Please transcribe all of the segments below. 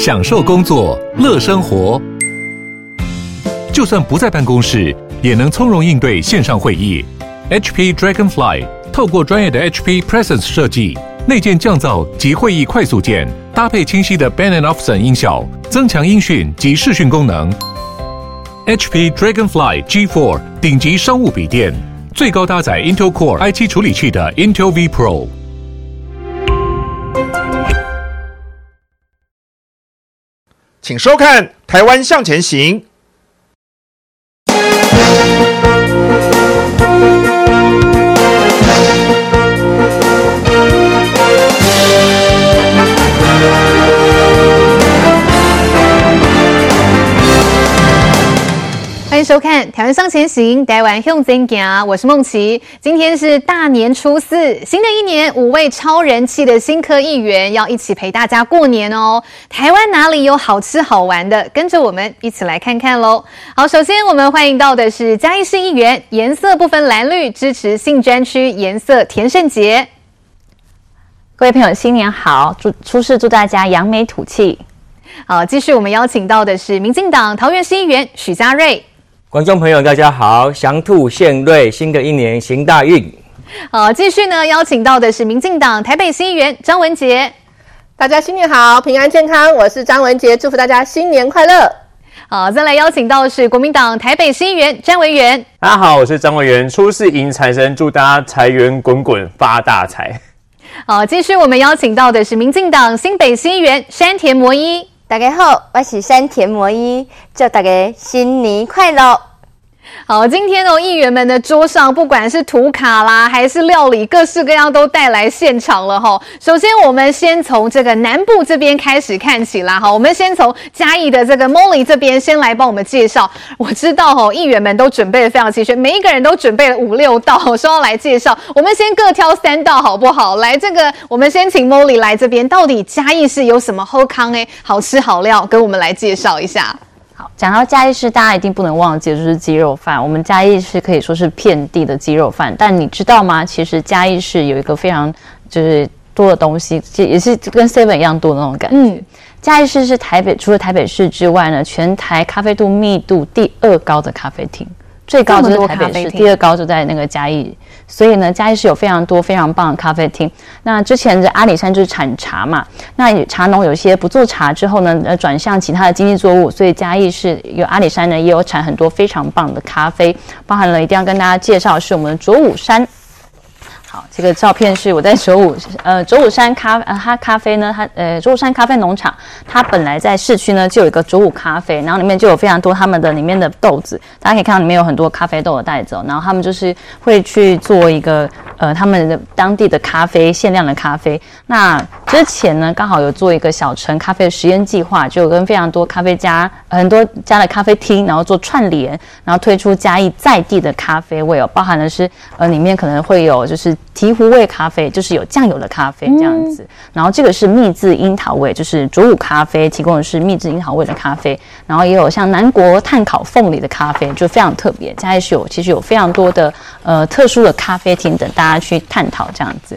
享受工作，乐生活。就算不在办公室，也能从容应对线上会议。HP Dragonfly 透过专业的 HP Presence 设计，内建降噪及会议快速键，搭配清晰的 Bang & Olufsen 音效，增强音讯及视讯功能。HP Dragonfly G4 顶级商务笔电，最高搭载 Intel Core i7 处理器的 Intel V Pro。请收看《台湾向前行》。收看《台湾向前行》，台湾向前行，我是梦琪。今天是大年初四，新的一年，五位超人气的新科议员要一起陪大家过年哦。台湾哪里有好吃好玩的？跟着我们一起来看看喽。好，首先我们欢迎到的是嘉义市议员，颜色不分蓝绿，支持性专区颜色田胜杰。各位朋友，新年好！祝初四祝大家扬眉吐气。好，继续我们邀请到的是民进党桃园市议员许家瑞。观众朋友，大家好！祥兔献瑞，新的一年行大运。好，继续呢，邀请到的是民进党台北新议员张文杰。大家新年好，平安健康，我是张文杰，祝福大家新年快乐。好，再来邀请到的是国民党台北新议员詹文元。大家好，我是张文元，初世迎财神，祝大家财源滚滚，发大财。好，继续我们邀请到的是民进党新北新议员山田摩伊。大家好，我是山田摩衣，祝大家新年快乐。好，今天哦，议员们的桌上不管是图卡啦，还是料理，各式各样都带来现场了哈。首先，我们先从这个南部这边开始看起啦哈。我们先从嘉义的这个 Molly 这边先来帮我们介绍。我知道哈，议员们都准备的非常齐全，每一个人都准备了五六道，说要来介绍。我们先各挑三道好不好？来，这个我们先请 Molly 来这边，到底嘉义市有什么好康诶，好吃好料，跟我们来介绍一下。讲到嘉义市，大家一定不能忘记的就是鸡肉饭。我们嘉义市可以说是遍地的鸡肉饭，但你知道吗？其实嘉义市有一个非常就是多的东西，也是跟 Seven 一样多的那种感觉。嗯，嘉义市是台北除了台北市之外呢，全台咖啡度密度第二高的咖啡厅。最高就是台北市，第二高就在那个嘉义，所以呢，嘉义是有非常多非常棒的咖啡厅。那之前的阿里山就是产茶嘛，那茶农有些不做茶之后呢，呃，转向其他的经济作物，所以嘉义是有阿里山呢，也有产很多非常棒的咖啡，包含了一定要跟大家介绍是我们的卓武山。好，这个照片是我在卓武，呃，卓武山咖，呃，它咖啡呢，它，呃，卓武山咖啡农场，它本来在市区呢就有一个卓武咖啡，然后里面就有非常多他们的里面的豆子，大家可以看到里面有很多咖啡豆的袋子，然后他们就是会去做一个，呃，他们的当地的咖啡限量的咖啡。那之前呢，刚好有做一个小城咖啡的实验计划，就跟非常多咖啡家，很多家的咖啡厅，然后做串联，然后推出嘉义在地的咖啡味哦，包含的是，呃，里面可能会有就是。醍醐味咖啡就是有酱油的咖啡这样子，然后这个是蜜制樱桃味，就是卓武咖啡提供的是蜜制樱桃味的咖啡，然后也有像南国炭烤凤梨的咖啡，就非常特别。嘉义是有其实有非常多的呃特殊的咖啡厅等大家去探讨这样子。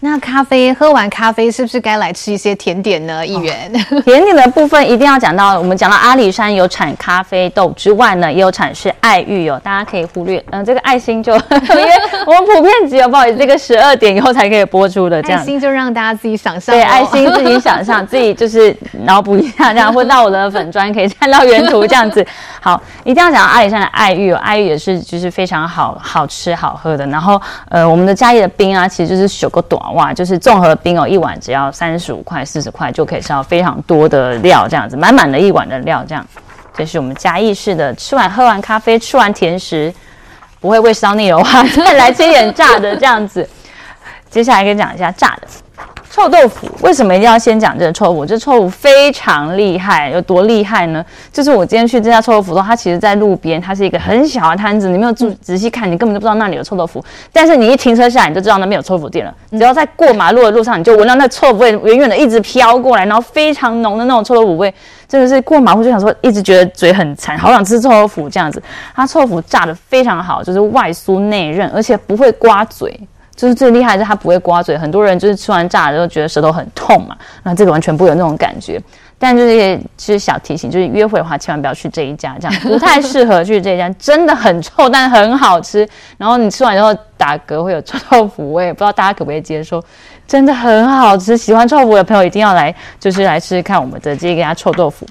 那咖啡喝完咖啡，是不是该来吃一些甜点呢？议员，哦、甜点的部分一定要讲到。我们讲到阿里山有产咖啡豆之外呢，也有产是爱玉哦，大家可以忽略。嗯、呃，这个爱心就 因为我们普遍只有不好意思，这个十二点以后才可以播出的。这样爱心就让大家自己想象。对，爱心自己想象，自己就是脑补一下这样，或到我的粉砖可以看到原图这样子。好，一定要讲到阿里山的爱玉哦，爱玉也是就是非常好好吃好喝的。然后呃，我们的嘉义的冰啊，其实就是小个哇，就是综合冰哦，一碗只要三十五块、四十块就可以吃到非常多的料，这样子满满的一碗的料，这样。这是我们嘉义市的，吃完喝完咖啡，吃完甜食，不会胃烧腻的话，再 来吃一点炸的这样子。接下来可以讲一下炸的。臭豆腐为什么一定要先讲这个臭豆腐？这臭豆腐非常厉害，有多厉害呢？就是我今天去这家臭豆腐的话，它其实在路边，它是一个很小的摊子，你没有注仔细看，你根本就不知道那里有臭豆腐。但是你一停车下来，你就知道那边有臭豆腐店了。只要在过马路的路上，你就闻到那臭豆腐味远远的一直飘过来，然后非常浓的那种臭豆腐味，真的是过马路就想说，一直觉得嘴很馋，好想吃臭豆腐这样子。它臭豆腐炸的非常好，就是外酥内韧，而且不会刮嘴。就是最厉害的是它不会刮嘴。很多人就是吃完炸的时候觉得舌头很痛嘛，那这个完全不会有那种感觉。但就是其实小提醒，就是约会的话，千万不要去这一家，这样不太适合去这一家，真的很臭，但很好吃。然后你吃完之后打嗝会有臭豆腐味，不知道大家可不可以接受？真的很好吃，喜欢臭豆腐的朋友一定要来，就是来试试看我们的这一家臭豆腐。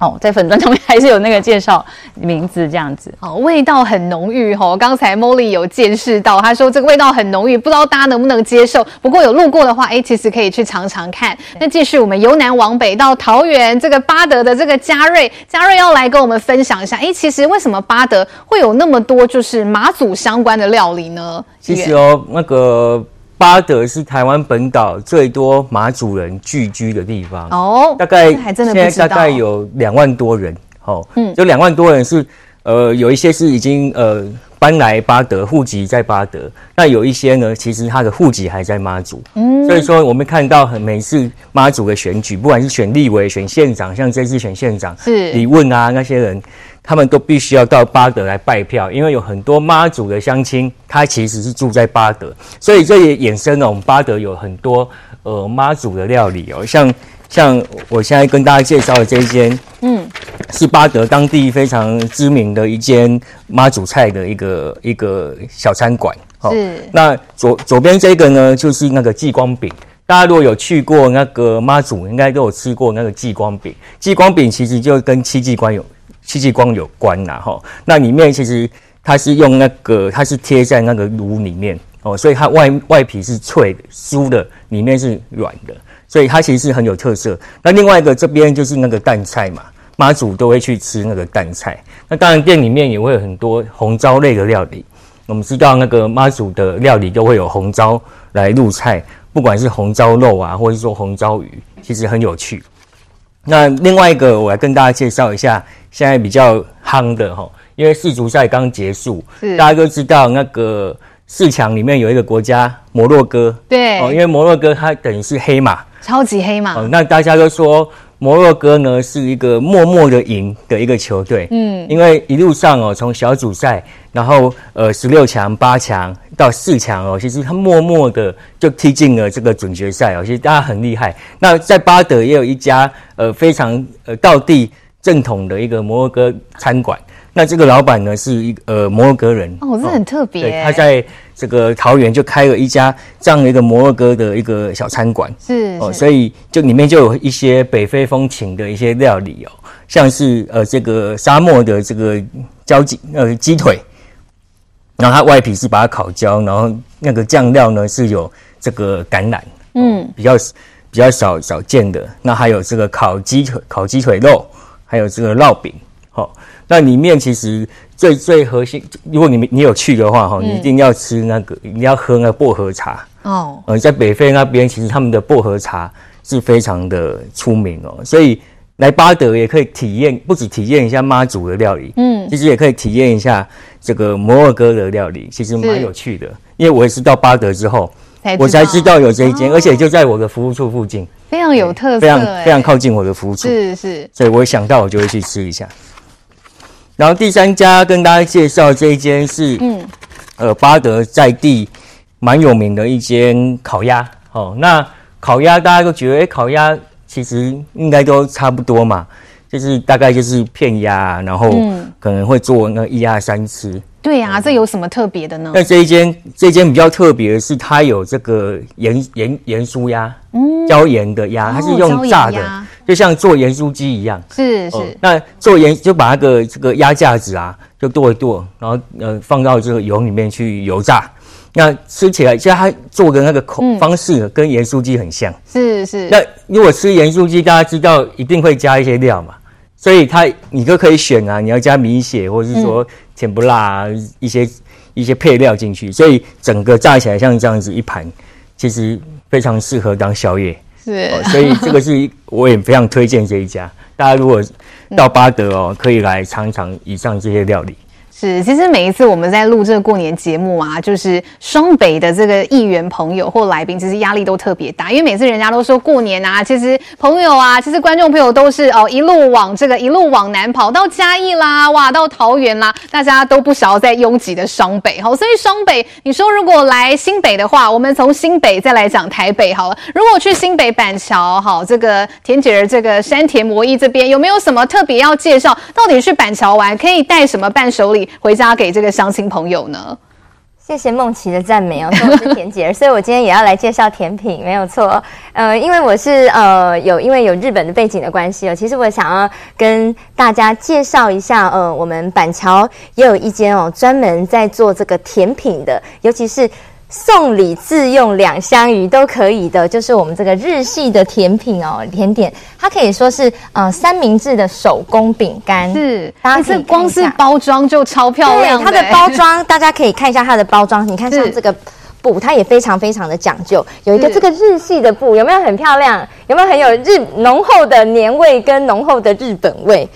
哦，在粉砖上面还是有那个介绍名字这样子。哦，味道很浓郁哦。刚才 Molly 有见识到，他说这个味道很浓郁，不知道大家能不能接受。不过有路过的话，哎，其实可以去尝尝看。那继续我们由南往北到桃园这个巴德的这个嘉瑞，嘉瑞要来跟我们分享一下。哎，其实为什么巴德会有那么多就是马祖相关的料理呢？其实哦，那个。八德是台湾本岛最多马祖人聚居的地方。哦，大概现在大概有两万多人，哦，嗯，就两万多人是，呃，有一些是已经呃搬来巴德，户籍在巴德，那有一些呢，其实他的户籍还在马祖，嗯，所以说我们看到很每次马祖的选举，不管是选立委、选县长，像这次选县长是。李问啊那些人。他们都必须要到巴德来拜票，因为有很多妈祖的乡亲，他其实是住在巴德，所以这也衍生了我们巴德有很多呃妈祖的料理哦，像像我现在跟大家介绍的这一间，嗯，是巴德当地非常知名的一间妈祖菜的一个一个小餐馆。哦，是。那左左边这个呢，就是那个继光饼，大家如果有去过那个妈祖，应该都有吃过那个继光饼。继光饼其实就跟戚继光有。戚继光有关呐，哈，那里面其实它是用那个，它是贴在那个炉里面哦，所以它外外皮是脆的、酥的，里面是软的，所以它其实是很有特色。那另外一个这边就是那个淡菜嘛，妈祖都会去吃那个淡菜。那当然店里面也会有很多红糟类的料理。我们知道那个妈祖的料理都会有红糟来入菜，不管是红糟肉啊，或者是说红糟鱼，其实很有趣。那另外一个，我来跟大家介绍一下，现在比较夯的哈，因为世足赛刚结束，是。大家都知道那个四强里面有一个国家摩洛哥，对。哦，因为摩洛哥它等于是黑马，超级黑马，哦，那大家都说。摩洛哥呢是一个默默的赢的一个球队，嗯，因为一路上哦，从小组赛，然后呃十六强、八强到四强哦，其实他默默的就踢进了这个准决赛哦，其实大家很厉害。那在巴德也有一家呃非常呃道地正统的一个摩洛哥餐馆。那这个老板呢是一呃摩洛哥人哦，这很特别。对，他在这个桃园就开了一家这样的一个摩洛哥的一个小餐馆，是哦，所以就里面就有一些北非风情的一些料理哦，像是呃这个沙漠的这个焦鸡呃鸡腿，然后它外皮是把它烤焦，然后那个酱料呢是有这个橄榄，嗯，比较比较少少见的。那还有这个烤鸡腿烤鸡腿肉，还有这个烙饼，好、哦。那里面其实最最核心，如果你你有去的话，哈，你一定要吃那个，你要喝那个薄荷茶哦。呃，在北非那边，其实他们的薄荷茶是非常的出名哦。所以来巴德也可以体验，不止体验一下妈祖的料理，嗯，其实也可以体验一下这个摩洛哥的料理，其实蛮有趣的。因为我也是到巴德之后，我才知道有这一间，而且就在我的服务处附近，非常有特色，非常非常靠近我的服务处，是是。所以我想到我就会去吃一下。然后第三家跟大家介绍这一间是，嗯，呃，巴德在地蛮有名的一间烤鸭。哦，那烤鸭大家都觉得，诶，烤鸭其实应该都差不多嘛，就是大概就是片鸭，然后可能会做那一鸭三吃。对呀、啊，这有什么特别的呢？那这一间，这一间比较特别的是，它有这个盐盐盐酥鸭，嗯，椒盐的鸭，它是用炸的，哦、就像做盐酥鸡一样。是是、呃。那做盐就把那个这个鸭架子啊，就剁一剁，然后呃放到这个油里面去油炸。那吃起来，像它做的那个口方式跟盐酥鸡很像。是是。那如果吃盐酥鸡，大家知道一定会加一些料嘛，所以它你都可以选啊，你要加米血，或者是说。嗯甜不辣啊，一些一些配料进去，所以整个炸起来像这样子一盘，其实非常适合当宵夜。是、哦，所以这个是我也非常推荐这一家。大家如果到巴德哦，可以来尝尝以上这些料理。是，其实每一次我们在录这个过年节目啊，就是双北的这个议员朋友或来宾，其实压力都特别大，因为每次人家都说过年啊，其实朋友啊，其实观众朋友都是哦一路往这个一路往南跑到嘉义啦，哇，到桃园啦，大家都不想要再拥挤的双北，好，所以双北，你说如果来新北的话，我们从新北再来讲台北好了。如果去新北板桥，好，这个田姐儿这个山田摩衣这边有没有什么特别要介绍？到底去板桥玩可以带什么伴手礼？回家给这个乡亲朋友呢？谢谢梦琪的赞美哦，说我是甜姐，所以我今天也要来介绍甜品，没有错。呃，因为我是呃有因为有日本的背景的关系哦，其实我想要跟大家介绍一下，呃，我们板桥也有一间哦，专门在做这个甜品的，尤其是。送礼自用两相宜都可以的，就是我们这个日系的甜品哦，甜点，它可以说是呃三明治的手工饼干，是，大家是光是包装就超漂亮。它的包装大家可以看一下它的包装，你看像这个布，它也非常非常的讲究，有一个这个日系的布，有没有很漂亮？有没有很有日浓厚的年味跟浓厚的日本味？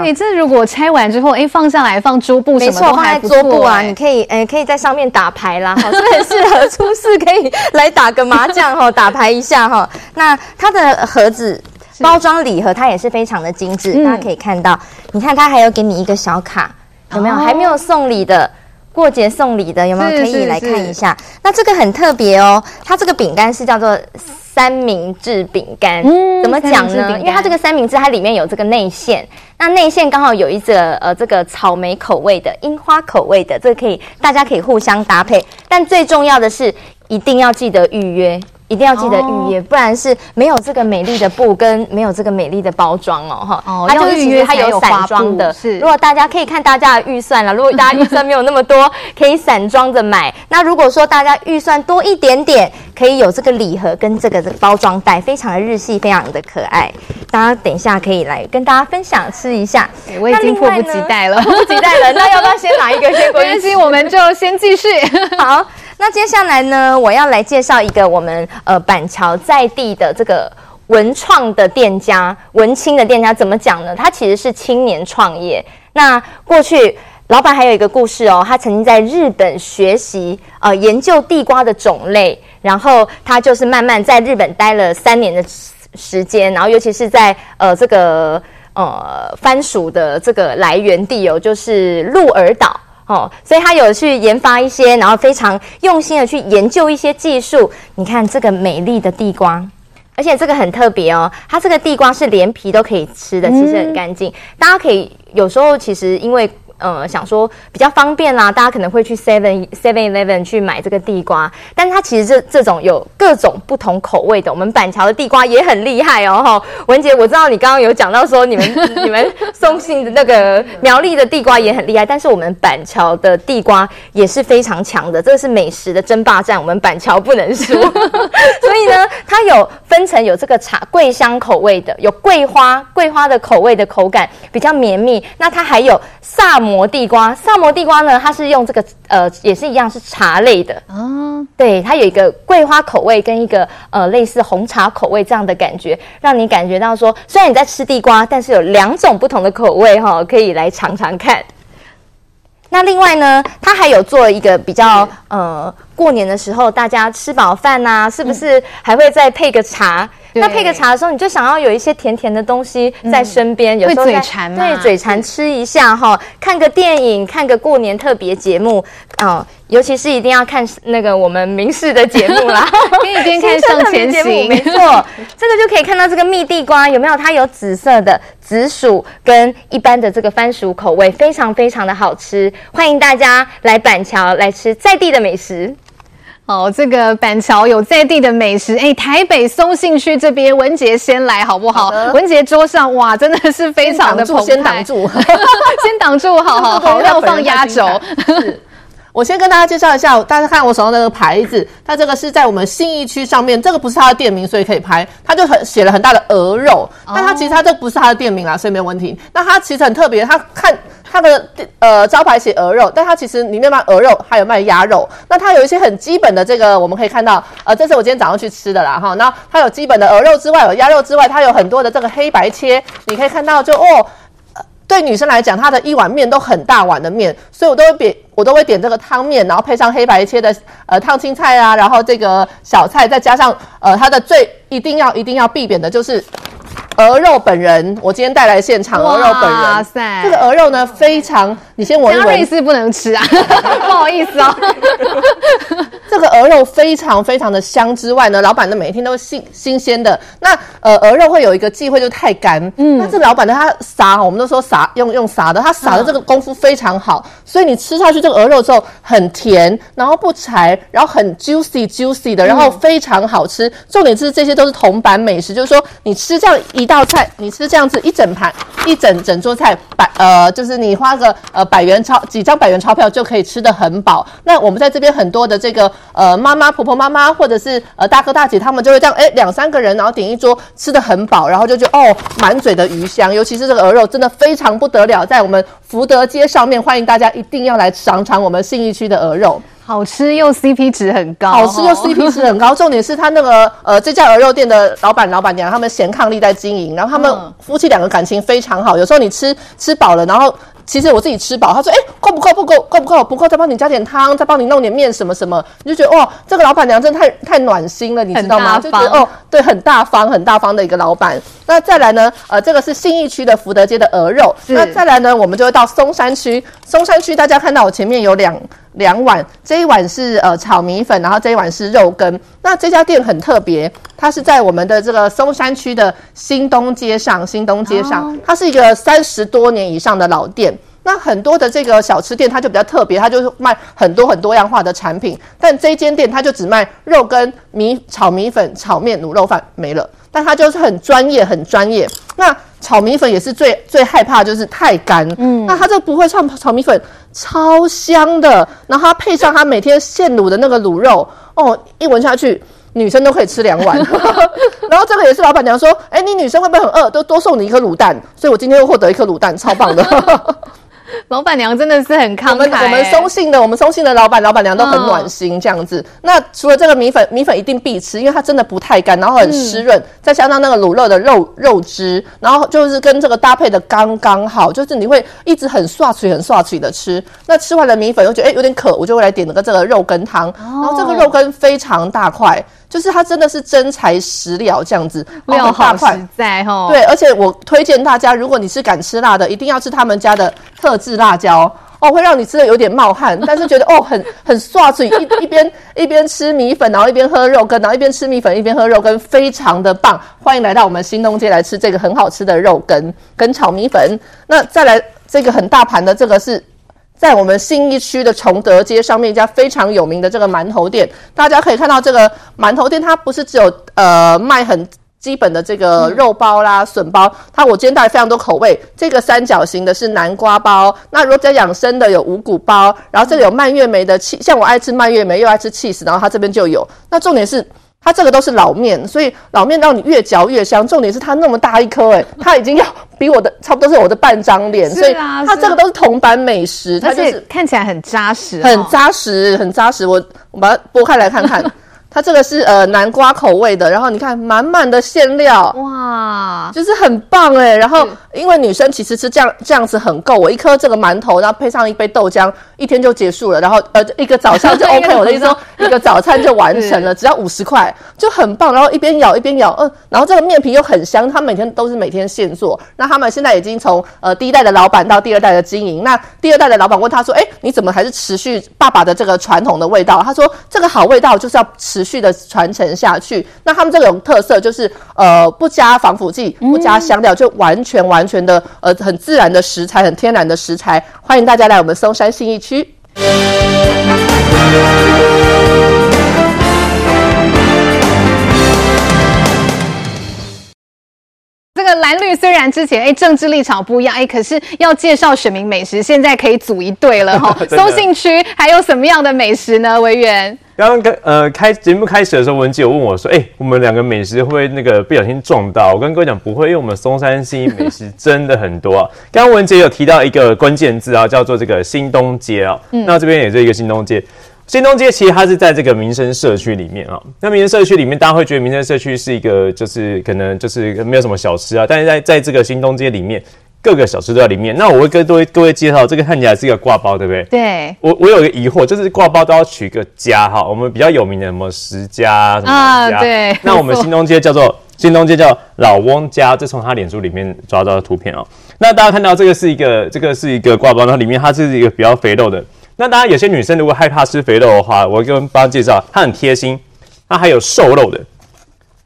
你这如果拆完之后，哎，放下来放桌布什么都还不错，放在桌布啊，你可以，哎，可以在上面打牌啦，好，这很适合出事可以来打个麻将哈，打牌一下哈。那它的盒子包装礼盒它也是非常的精致，大家可以看到，你看它还有给你一个小卡，有没有？还没有送礼的，过节送礼的有没有？可以来看一下。那这个很特别哦，它这个饼干是叫做。三明治饼干，嗯，怎么讲呢？因为它这个三明治，它里面有这个内馅，那内馅刚好有一个呃这个草莓口味的、樱花口味的，这个可以大家可以互相搭配。但最重要的是，一定要记得预约。一定要记得预约，不然是没有这个美丽的布跟没有这个美丽的包装哦，哈。哦，它就是其实它有散装的。是，如果大家可以看大家的预算了，如果大家预算没有那么多，可以散装的买。那如果说大家预算多一点点，可以有这个礼盒跟这个包装袋，非常的日系，非常的可爱。大家等一下可以来跟大家分享吃一下。我已经迫不及待了，迫不及待了。那要不要先拿一个先过去？没关系，我们就先继续。好。那接下来呢，我要来介绍一个我们呃板桥在地的这个文创的店家，文青的店家怎么讲呢？他其实是青年创业。那过去老板还有一个故事哦，他曾经在日本学习呃研究地瓜的种类，然后他就是慢慢在日本待了三年的时间，然后尤其是在呃这个呃番薯的这个来源地哦，就是鹿儿岛。哦，所以他有去研发一些，然后非常用心的去研究一些技术。你看这个美丽的地瓜，而且这个很特别哦，它这个地瓜是连皮都可以吃的，其实很干净。大家可以有时候其实因为。呃，想说比较方便啦，大家可能会去 Seven Seven Eleven 去买这个地瓜，但它其实这这种有各种不同口味的，我们板桥的地瓜也很厉害哦。哈，文杰，我知道你刚刚有讲到说你们 你们松信的那个苗栗的地瓜也很厉害，但是我们板桥的地瓜也是非常强的，这是美食的争霸战，我们板桥不能输。所以呢，它有分成有这个茶桂香口味的，有桂花桂花的口味的口感比较绵密，那它还有萨摩。摩地瓜，萨摩地瓜呢？它是用这个呃，也是一样是茶类的哦。对，它有一个桂花口味跟一个呃类似红茶口味这样的感觉，让你感觉到说，虽然你在吃地瓜，但是有两种不同的口味哈、哦，可以来尝尝看。那另外呢，它还有做一个比较呃，过年的时候大家吃饱饭呐，是不是还会再配个茶？那配个茶的时候，你就想要有一些甜甜的东西在身边，嗯、有时候会嘴馋嘛，对，嘴馋吃一下哈，看个电影，看个过年特别节目啊、呃，尤其是一定要看那个我们民视的节目啦，可以边看向前行，没错，这个就可以看到这个蜜地瓜有没有？它有紫色的紫薯跟一般的这个番薯口味，非常非常的好吃，欢迎大家来板桥来吃在地的美食。哦，这个板桥有在地的美食，哎，台北松信区这边文杰先来好不好？好文杰桌上哇，真的是非常的澎湃，先挡住，先挡住，好好 好，要放压轴。是，我先跟大家介绍一下，大家看我手上那个牌子，它这个是在我们信义区上面，这个不是它的店名，所以可以拍，它就很写了很大的鹅肉，但它其实它这不是它的店名啊，所以没有问题。那它其实很特别，它看。它的呃招牌写鹅肉，但它其实里面卖鹅肉，还有卖鸭肉。那它有一些很基本的这个，我们可以看到，呃，这是我今天早上去吃的啦哈。那它有基本的鹅肉之外，有鸭肉之外，它有很多的这个黑白切，你可以看到就哦。对女生来讲，她的一碗面都很大碗的面，所以我都会点，我都会点这个汤面，然后配上黑白切的呃烫青菜啊，然后这个小菜，再加上呃它的最一定要一定要必点的就是。鹅肉本人，我今天带来现场鹅肉本人。哇塞，这个鹅肉呢，非常，你先闻一闻。瑞士不能吃啊，不好意思哦。这个鹅肉非常非常的香之外呢，老板的每一天都是新新鲜的。那呃，鹅肉会有一个忌讳，就是太干。嗯，那这老板呢，他撒，我们都说撒用用撒的，他撒的这个功夫非常好，嗯、所以你吃下去这个鹅肉之后很甜，然后不柴，然后很 juicy juicy 的，然后非常好吃。嗯、重点是这些都是铜板美食，就是说你吃这样一道菜，你吃这样子一整盘一整整桌菜，百呃就是你花个呃百元钞几张百元钞票就可以吃得很饱。那我们在这边很多的这个。呃，妈妈、婆婆、妈妈，或者是呃大哥大姐，他们就会这样，哎，两三个人，然后点一桌，吃得很饱，然后就觉得哦，满嘴的鱼香。尤其是这个鹅肉，真的非常不得了，在我们福德街上面，欢迎大家一定要来尝尝我们信义区的鹅肉，好吃又 CP 值很高，好吃又 CP 值很高。重点是他那个呃这家鹅肉店的老板、老板娘，他们贤伉俪在经营，然后他们夫妻两个感情非常好。有时候你吃吃饱了，然后。其实我自己吃饱，他说：“哎，够不够？不够，够不够？不够，再帮你加点汤，再帮你弄点面什么什么。”你就觉得哇，这个老板娘真的太太暖心了，你知道吗？就觉得哦，对，很大方，很大方的一个老板。那再来呢？呃，这个是信义区的福德街的鹅肉。那再来呢？我们就会到松山区。松山区大家看到我前面有两两碗，这一碗是呃炒米粉，然后这一碗是肉羹。那这家店很特别，它是在我们的这个松山区的新东街上。新东街上，它是一个三十多年以上的老店。那很多的这个小吃店，它就比较特别，它就是卖很多很多样化的产品。但这间店，它就只卖肉羹、米炒米粉、炒面、卤肉饭没了。但它就是很专业，很专业。那炒米粉也是最最害怕，就是太干。嗯，那它这个不会炒炒米粉，超香的。然后它配上它每天现卤的那个卤肉，哦，一闻下去，女生都可以吃两碗。然后这个也是老板娘说，哎，你女生会不会很饿？都多送你一颗卤蛋。所以我今天又获得一颗卤蛋，超棒的。老板娘真的是很慷慨、欸。我们我们松信的，我们松信的老板老板娘都很暖心这样子。嗯、那除了这个米粉，米粉一定必吃，因为它真的不太干，然后很湿润，嗯、再加上那个卤肉的肉肉汁，然后就是跟这个搭配的刚刚好，就是你会一直很刷嘴很刷嘴的吃。那吃完了米粉又觉得哎、欸、有点渴，我就会来点了个这个肉羹汤，哦、然后这个肉羹非常大块。就是它真的是真材实料这样子，料好实在哦。对，而且我推荐大家，如果你是敢吃辣的，一定要吃他们家的特制辣椒哦，会让你吃的有点冒汗，但是觉得哦很很爽嘴，一一边一边吃米粉，然后一边喝肉羹，然后一边吃米粉一边喝肉羹，非常的棒。欢迎来到我们新东街来吃这个很好吃的肉羹跟炒米粉。那再来这个很大盘的这个是。在我们信义区的崇德街上面一家非常有名的这个馒头店，大家可以看到这个馒头店，它不是只有呃卖很基本的这个肉包啦、笋包，它我今天带来非常多口味。这个三角形的是南瓜包，那如果在养生的有五谷包，然后这里有蔓越莓的气，像我爱吃蔓越莓又爱吃起司，然后它这边就有。那重点是。它这个都是老面，所以老面让你越嚼越香。重点是它那么大一颗，诶，它已经要比我的差不多是我的半张脸，所以它这个都是铜板美食，它就是看起来很扎实，很扎实，很扎实。我我把它剥开来看看。它这个是呃南瓜口味的，然后你看满满的馅料，哇，就是很棒哎。然后因为女生其实吃这样这样子很够，我一颗这个馒头，然后配上一杯豆浆，一天就结束了。然后呃一个早上就 OK，我的意思说一个早餐就完成了，只要五十块就很棒。然后一边咬一边咬，嗯、呃，然后这个面皮又很香，他每天都是每天现做。那他们现在已经从呃第一代的老板到第二代的经营。那第二代的老板问他说：“哎，你怎么还是持续爸爸的这个传统的味道？”他说：“这个好味道就是要持。”持续的传承下去，那他们这种特色就是呃不加防腐剂，不加香料，就完全完全的呃很自然的食材，很天然的食材。欢迎大家来我们松山信义区。个蓝绿虽然之前哎政治立场不一样哎，可是要介绍选民美食，现在可以组一队了哈。松信区还有什么样的美食呢？委员？刚刚呃开节目开始的时候，文姐有问我说：“哎、欸，我们两个美食会不会那个不小心撞到？”我跟各位讲不会，因为我们松山新美食真的很多啊。刚刚文杰有提到一个关键字啊，叫做这个新东街啊。嗯、那这边也是一个新东街。新东街其实它是在这个民生社区里面啊。那民生社区里面，大家会觉得民生社区是一个就是可能就是没有什么小吃啊，但是在在这个新东街里面。各个小吃都在里面。那我会跟各位各位介绍，这个看起来是一个挂包，对不对？对。我我有个疑惑，就是挂包都要取个家哈，我们比较有名的什么十家什么啊，对。那我们新东街叫做新东街叫老翁家，这从他脸书里面抓到的图片哦。那大家看到这个是一个这个是一个挂包，然后里面它是一个比较肥肉的。那当然有些女生如果害怕吃肥肉的话，我跟大家介绍，它很贴心，它还有瘦肉的。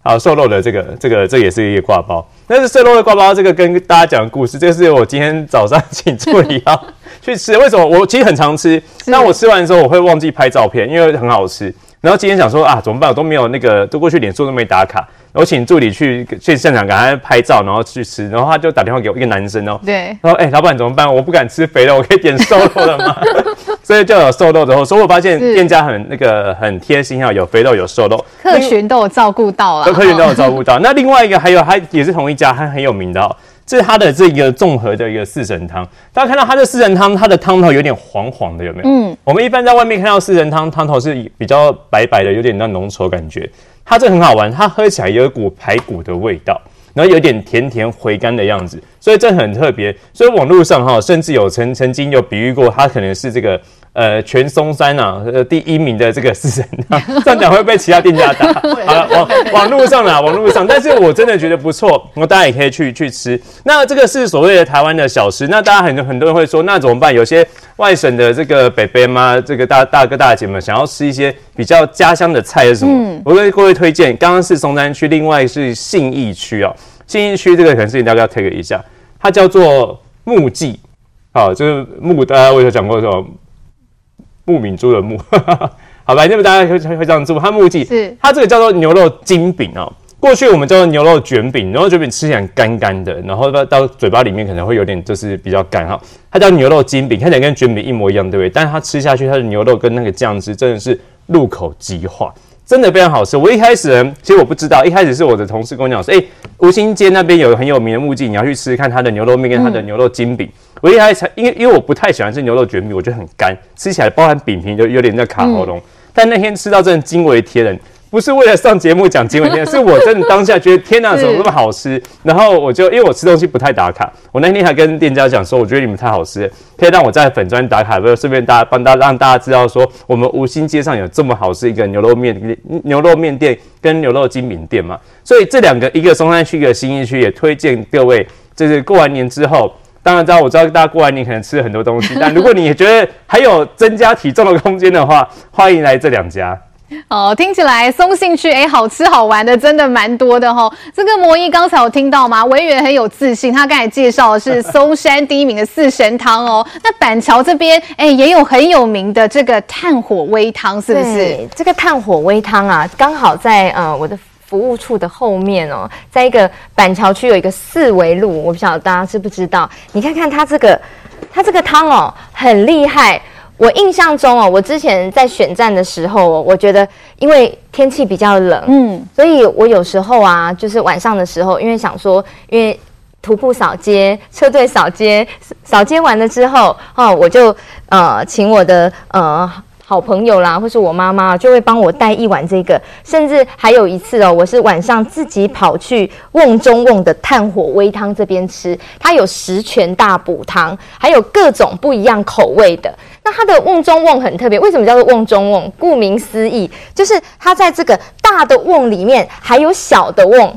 好，瘦肉的这个，这个，这个、也是一个挂包。但是瘦肉的挂包，这个跟大家讲的故事，这个是我今天早上请助理要 去吃。为什么？我其实很常吃，那我吃完的时候我会忘记拍照片，因为很好吃。然后今天想说啊，怎么办？我都没有那个，都过去脸书都没打卡。我请助理去去现场给他拍照，然后去吃。然后他就打电话给我一个男生哦，对，他说：“哎、欸，老板怎么办？我不敢吃肥肉，我可以点瘦肉的吗？” 所以就有瘦肉的。所以我发现店家很那个很贴心啊，有肥肉有瘦肉，客群都有照顾到了，客群都有照顾到。那另外一个还有，还也是同一家，还很有名的哦。这是它的这个综合的一个四神汤，大家看到它的四神汤，它的汤头有点黄黄的，有没有？嗯，我们一般在外面看到四神汤，汤头是比较白白的，有点那浓稠感觉。它这很好玩，它喝起来有一股排骨的味道，然后有点甜甜回甘的样子，所以这很特别。所以网络上哈，甚至有曾曾经有比喻过，它可能是这个。呃，全松山啊，呃，第一名的这个四神汤，这样讲会被其他店家打。好了，网网络上啦，网络上，但是我真的觉得不错，那大家也可以去去吃。那这个是所谓的台湾的小吃，那大家很多很多人会说，那怎么办？有些外省的这个北北妈，这个大大哥大姐们想要吃一些比较家乡的菜是什么？嗯、我跟各位推荐，刚刚是松山区，另外是信义区哦，信义区这个可能是大家要 take 一下，它叫做木记，好，就是木，大家我有讲过什么？牧民猪的木，好吧，那么大家会会这样做。它木记是它这个叫做牛肉筋饼哦。过去我们叫做牛肉卷饼，牛肉卷饼吃起来干干的，然后到到嘴巴里面可能会有点就是比较干哈。它叫牛肉筋饼，看起来跟卷饼一模一样，对不对？但是它吃下去，它的牛肉跟那个酱汁真的是入口即化，真的非常好吃。我一开始呢，其实我不知道，一开始是我的同事跟我讲说，哎、欸，吴兴街那边有很有名的木记，你要去吃吃看它的牛肉面跟它的牛肉筋饼。嗯我一开始因为因为我不太喜欢吃牛肉卷饼，我觉得很干，吃起来包含饼皮就有点在卡喉咙。但那天吃到真的惊为天人，不是为了上节目讲惊为天人，是我真的当下觉得天哪，怎么那么好吃？然后我就因为我吃东西不太打卡，我那天还跟店家讲说，我觉得你们太好吃，可以让我在粉专打卡，不顺便大家帮大家让大家知道说，我们吴兴街上有这么好吃一个牛肉面牛肉面店跟牛肉精品店嘛。所以这两个，一个松山区，一个新义区，也推荐各位，就是过完年之后。当然知道，我知道大家过完年可能吃了很多东西，但如果你觉得还有增加体重的空间的话，欢迎来这两家。哦，听起来松信区哎，好吃好玩的真的蛮多的哈、哦。这个魔一刚才有听到吗？委员很有自信，他刚才介绍的是 松山第一名的四神汤哦。那板桥这边哎，也有很有名的这个炭火煨汤，是不是？这个炭火煨汤啊，刚好在呃我的。服务处的后面哦，在一个板桥区有一个四维路，我不晓得大家知不知道？你看看它这个，它这个汤哦，很厉害。我印象中哦，我之前在选站的时候，我觉得因为天气比较冷，嗯，所以我有时候啊，就是晚上的时候，因为想说，因为徒步扫街，车队扫街，扫街完了之后，哦，我就呃请我的呃。好朋友啦，或是我妈妈就会帮我带一碗这个，甚至还有一次哦，我是晚上自己跑去瓮中瓮的炭火煨汤这边吃，它有十全大补汤，还有各种不一样口味的。那它的瓮中瓮很特别，为什么叫做瓮中瓮？顾名思义，就是它在这个大的瓮里面还有小的瓮，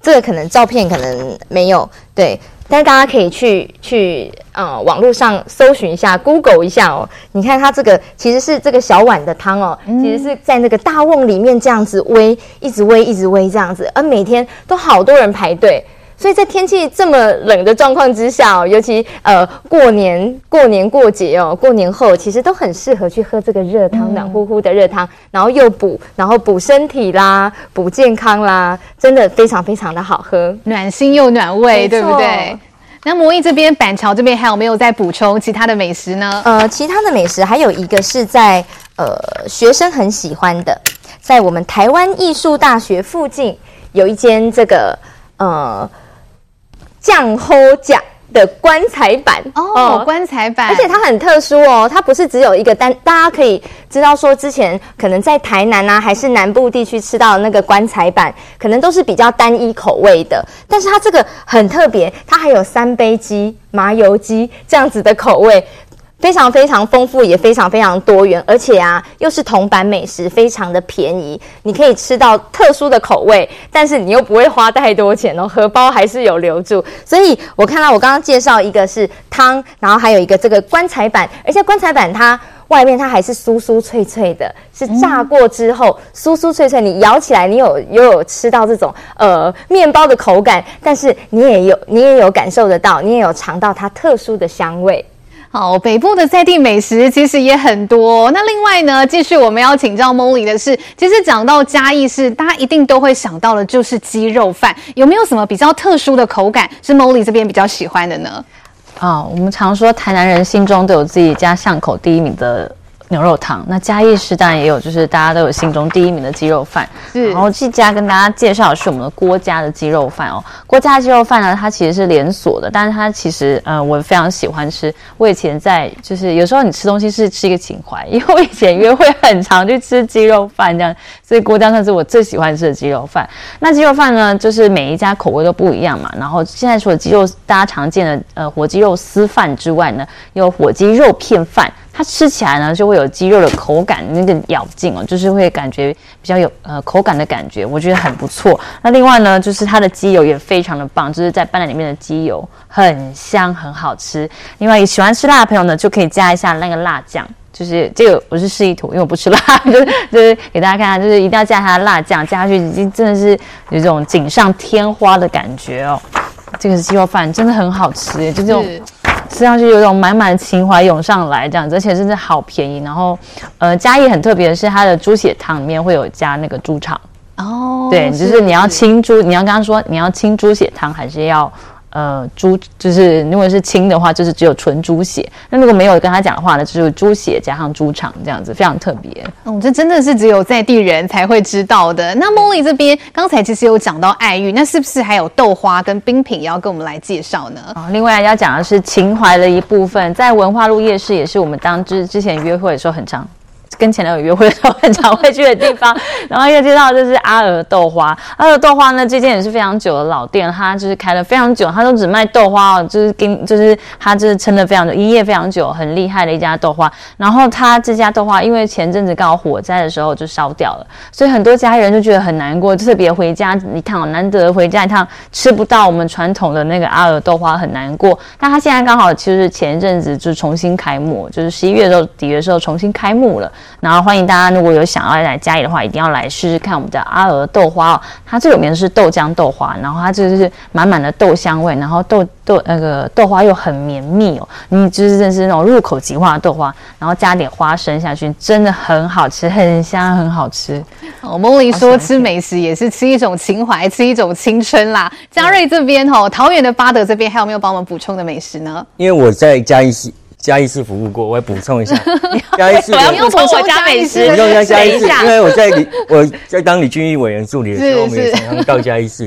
这个可能照片可能没有对。但是大家可以去去呃网络上搜寻一下，Google 一下哦。你看它这个其实是这个小碗的汤哦，嗯、其实是在那个大瓮里面这样子煨，一直煨一直煨这样子，而每天都好多人排队。所以在天气这么冷的状况之下哦，尤其呃过年过年过节哦，过年后其实都很适合去喝这个热汤，暖乎乎的热汤，然后又补，然后补身体啦，补健康啦，真的非常非常的好喝，暖心又暖胃，对不对？那魔芋这边板桥这边还有没有再补充其他的美食呢？呃，其他的美食还有一个是在呃学生很喜欢的，在我们台湾艺术大学附近有一间这个呃。酱齁酱的棺材板。哦，棺材板，而且它很特殊哦，它不是只有一个单，大家可以知道说，之前可能在台南啊，还是南部地区吃到的那个棺材板，可能都是比较单一口味的，但是它这个很特别，它还有三杯鸡、麻油鸡这样子的口味。非常非常丰富，也非常非常多元，而且啊，又是铜板美食，非常的便宜，你可以吃到特殊的口味，但是你又不会花太多钱哦，荷包还是有留住。所以我看到我刚刚介绍一个是汤，然后还有一个这个棺材板，而且棺材板它外面它还是酥酥脆脆的，是炸过之后酥酥脆脆，你咬起来你有又有吃到这种呃面包的口感，但是你也有你也有感受得到，你也有尝到它特殊的香味。好，北部的在地美食其实也很多。那另外呢，继续我们要请教 Molly 的是，其实讲到嘉义市，大家一定都会想到的就是鸡肉饭。有没有什么比较特殊的口感是 Molly 这边比较喜欢的呢？啊、我们常说台南人心中都有自己家巷口第一名的。牛肉汤，那嘉义市当然也有，就是大家都有心中第一名的鸡肉饭。是，然后这家跟大家介绍的是我们的郭家的鸡肉饭哦。郭家鸡肉饭呢，它其实是连锁的，但是它其实，呃，我非常喜欢吃。我以前在，就是有时候你吃东西是吃一个情怀，因为我以前约会很常去吃鸡肉饭这样，所以郭家算是我最喜欢吃的鸡肉饭。那鸡肉饭呢，就是每一家口味都不一样嘛。然后现在除了鸡肉大家常见的呃火鸡肉丝饭之外呢，有火鸡肉片饭。它吃起来呢，就会有鸡肉的口感，那个咬劲哦，就是会感觉比较有呃口感的感觉，我觉得很不错。那另外呢，就是它的鸡油也非常的棒，就是在拌在里面的鸡油很香，很好吃。另外，喜欢吃辣的朋友呢，就可以加一下那个辣酱，就是这个我是示意图，因为我不吃辣，就 是就是给大家看看，就是一定要加它的辣酱，加下去已经真的是有种锦上添花的感觉哦。这个是鸡肉饭，真的很好吃，就这种。吃上去有一种满满的情怀涌上来，这样子，而且真的好便宜。然后，呃，嘉义很特别的是，它的猪血汤里面会有加那个猪肠哦，对，就是你要清猪，你要刚刚说你要清猪血汤，还是要。呃，猪就是如果是清的话，就是只有纯猪血。那如果没有跟他讲的话呢，就是猪血加上猪肠这样子，非常特别。嗯，这真的是只有在地人才会知道的。那 Molly 这边刚才其实有讲到爱玉，那是不是还有豆花跟冰品也要跟我们来介绍呢？哦，另外要讲的是情怀的一部分，在文化路夜市也是我们当之之前约会的时候很常。跟前男友约会的时候很常会去的地方，然后一个介绍就是阿娥豆花。阿娥豆花呢，这间也是非常久的老店，它就是开了非常久，它都只卖豆花哦，就是跟就是它就是撑了非常久，营业非常久，很厉害的一家豆花。然后它这家豆花，因为前阵子刚好火灾的时候就烧掉了，所以很多家人就觉得很难过，特别回家一趟，难得回家一趟吃不到我们传统的那个阿娥豆花，很难过。但它现在刚好其实前一阵子就重新开幕，就是十一月的时候底的时候重新开幕了。然后欢迎大家，如果有想要来嘉义的话，一定要来试试看我们的阿娥豆花哦。它最有名的是豆浆豆花，然后它就是满满的豆香味，然后豆豆那个豆花又很绵密哦，你就是真是那种入口即化的豆花，然后加点花生下去，真的很好吃，很香，很好吃。哦，Molly 说吃美食也是吃一种情怀，吃一种青春啦。嘉瑞这边哦，桃园的巴德这边还有没有帮我们补充的美食呢？因为我在嘉义市。嘉义市服务过，我要补充一下。嘉义市，我要补充我家美食。补充一下嘉义市，因为我在李，我在当李俊义委员助理的时候，我们也常常到嘉义市。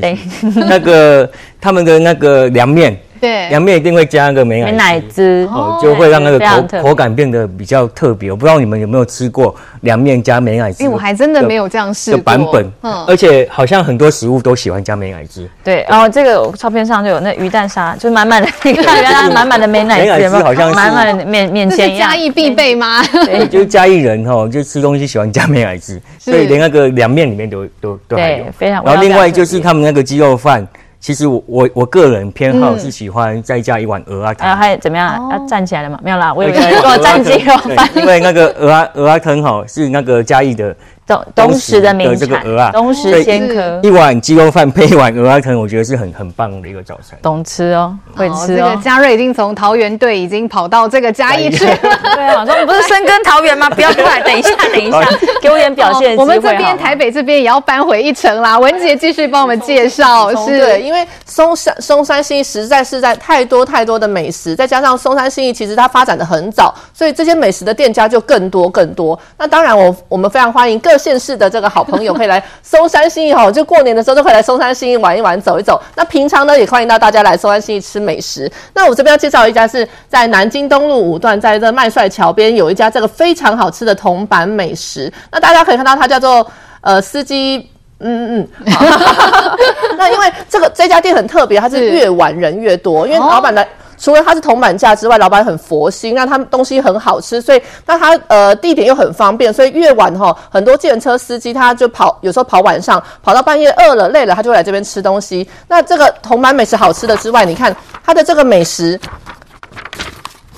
那个他们的那个凉面。对，凉面一定会加那个美乃滋，奶汁哦，就会让那个口口感变得比较特别。我不知道你们有没有吃过凉面加美乃滋？因为我还真的没有这样试过。的版本，嗯，而且好像很多食物都喜欢加美乃滋。对，然后这个照片上就有那鱼蛋沙，就是满满的，你看原来满满的美乃滋，美乃滋好像是满满的面面前一样。嘉义必备吗？对，就是嘉义人哈，就吃东西喜欢加美乃滋，所以连那个凉面里面都都都还有。非常。然后另外就是他们那个鸡肉饭。其实我我我个人偏好是喜欢再加一碗鹅啊汤。啊，还怎么样？要站起来了吗？没有啦，我以为给我站鸡肉饭。因为那个鹅啊鹅啊汤哈是那个嘉义的。东东石的名产，东石鲜壳一碗鸡肉饭配一碗蚵仔汤，我觉得是很很棒的一个早餐。懂吃哦，会吃哦。这个嘉瑞已经从桃园队已经跑到这个嘉义去了。对啊，说不是深耕桃园吗？不要过来，等一下，等一下，给我点表现。我们这边台北这边也要搬回一城啦。文杰继续帮我们介绍，是，因为松山松山新义实在是在太多太多的美食，再加上松山新义其实它发展的很早，所以这些美食的店家就更多更多。那当然，我我们非常欢迎各县市的这个好朋友可以来松山新义哈，就过年的时候都可以来松山新义玩一玩、走一走。那平常呢，也欢迎到大家来松山新义吃美食。那我这边要介绍一家是在南京东路五段，在这麦帅桥边有一家这个非常好吃的铜板美食。那大家可以看到，它叫做呃司机。嗯嗯，那因为这个这家店很特别，它是越晚人越多，因为老板的除了它是铜板价之外，老板很佛心，那他们东西很好吃，所以那他呃地点又很方便，所以越晚哈，很多计程车司机他就跑，有时候跑晚上，跑到半夜饿了累了，他就会来这边吃东西。那这个铜板美食好吃的之外，你看它的这个美食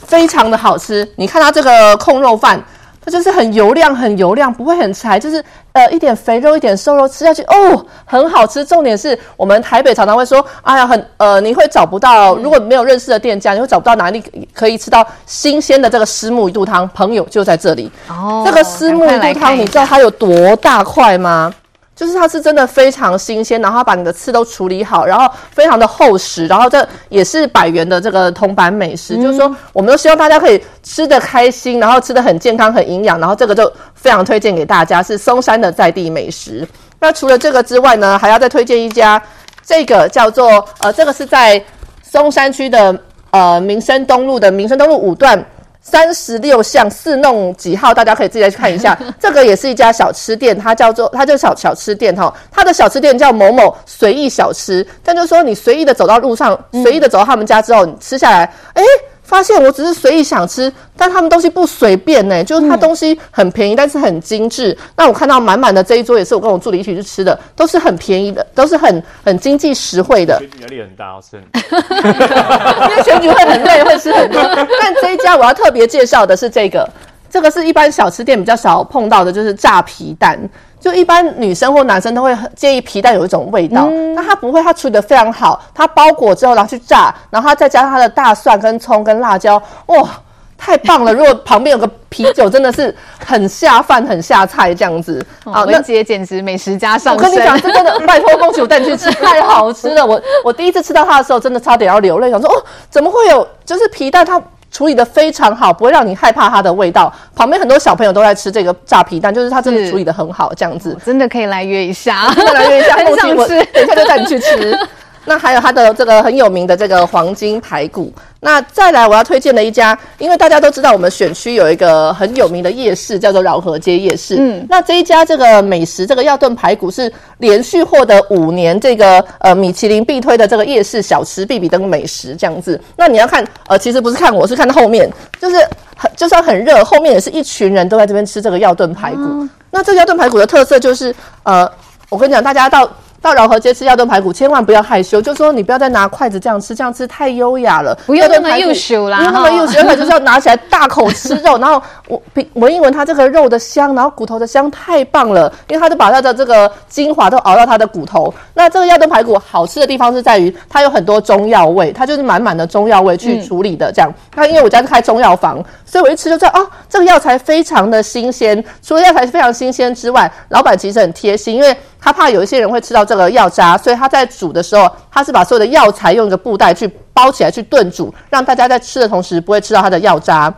非常的好吃，你看它这个控肉饭。它就是很油亮，很油亮，不会很柴，就是呃一点肥肉，一点瘦肉，吃下去哦，很好吃。重点是我们台北常常会说，哎呀，很呃，你会找不到，如果没有认识的店家，你会找不到哪里可以吃到新鲜的这个虱目鱼肚汤。朋友就在这里哦，这个虱目鱼肚汤，你知道它有多大块吗？就是它是真的非常新鲜，然后它把你的刺都处理好，然后非常的厚实，然后这也是百元的这个铜板美食，嗯、就是说我们都希望大家可以吃的开心，然后吃的很健康、很营养，然后这个就非常推荐给大家，是松山的在地美食。那除了这个之外呢，还要再推荐一家，这个叫做呃，这个是在松山区的呃民生东路的民生东路五段。三十六巷四弄几号？大家可以自己来去看一下。这个也是一家小吃店，它叫做它叫小小吃店哈。它的小吃店叫某某随意小吃，但就是说你随意的走到路上，随意的走到他们家之后，你吃下来，哎。发现我只是随意想吃，但他们东西不随便呢、欸，就是他东西很便宜，但是很精致。那我看到满满的这一桌也是我跟我助理一起去吃的，都是很便宜的，都是很很经济实惠的。压力很大，是。因为选举会很累，会吃很多。但这一家我要特别介绍的是这个，这个是一般小吃店比较少碰到的，就是炸皮蛋。就一般女生或男生都会很介意皮蛋有一种味道，嗯、但它不会，它处理的非常好。它包裹之后拿去炸，然后它再加上它的大蒜跟葱跟辣椒，哇，太棒了！如果旁边有个啤酒，真的是很下饭、很下菜这样子。啊、哦，文姐简直美食家上身。我跟你讲，真的，拜托恭喜我带你去吃，太好吃了。我我第一次吃到它的时候，真的差点要流泪，想说哦，怎么会有？就是皮蛋它。处理的非常好，不会让你害怕它的味道。旁边很多小朋友都在吃这个炸皮蛋，就是它真的处理的很好，这样子真的可以来约一下，真的来约一下，很想吃，等一下就带你去吃。那还有它的这个很有名的这个黄金排骨。那再来我要推荐的一家，因为大家都知道我们选区有一个很有名的夜市，叫做饶河街夜市。嗯，那这一家这个美食，这个药炖排骨是连续获得五年这个呃米其林必推的这个夜市小吃必比登美食这样子。那你要看呃，其实不是看我，是看到后面，就是很就算很热，后面也是一群人都在这边吃这个药炖排骨。嗯、那这个药炖排骨的特色就是呃，我跟你讲，大家到。到饶河街吃药炖排骨，千万不要害羞，就说你不要再拿筷子这样吃，这样吃太优雅了。不要那么优秀啦，不要那么优秀，而且就是要拿起来大口吃肉，然后我闻一闻它这个肉的香，然后骨头的香太棒了，因为它就把它的这个精华都熬到它的骨头。那这个药炖排骨好吃的地方是在于它有很多中药味，它就是满满的中药味去处理的这样。那、嗯、因为我家是开中药房，所以我一吃就知道哦，这个药材非常的新鲜。除了药材非常新鲜之外，老板其实很贴心，因为。他怕有一些人会吃到这个药渣，所以他在煮的时候，他是把所有的药材用一个布袋去包起来去炖煮，让大家在吃的同时不会吃到它的药渣。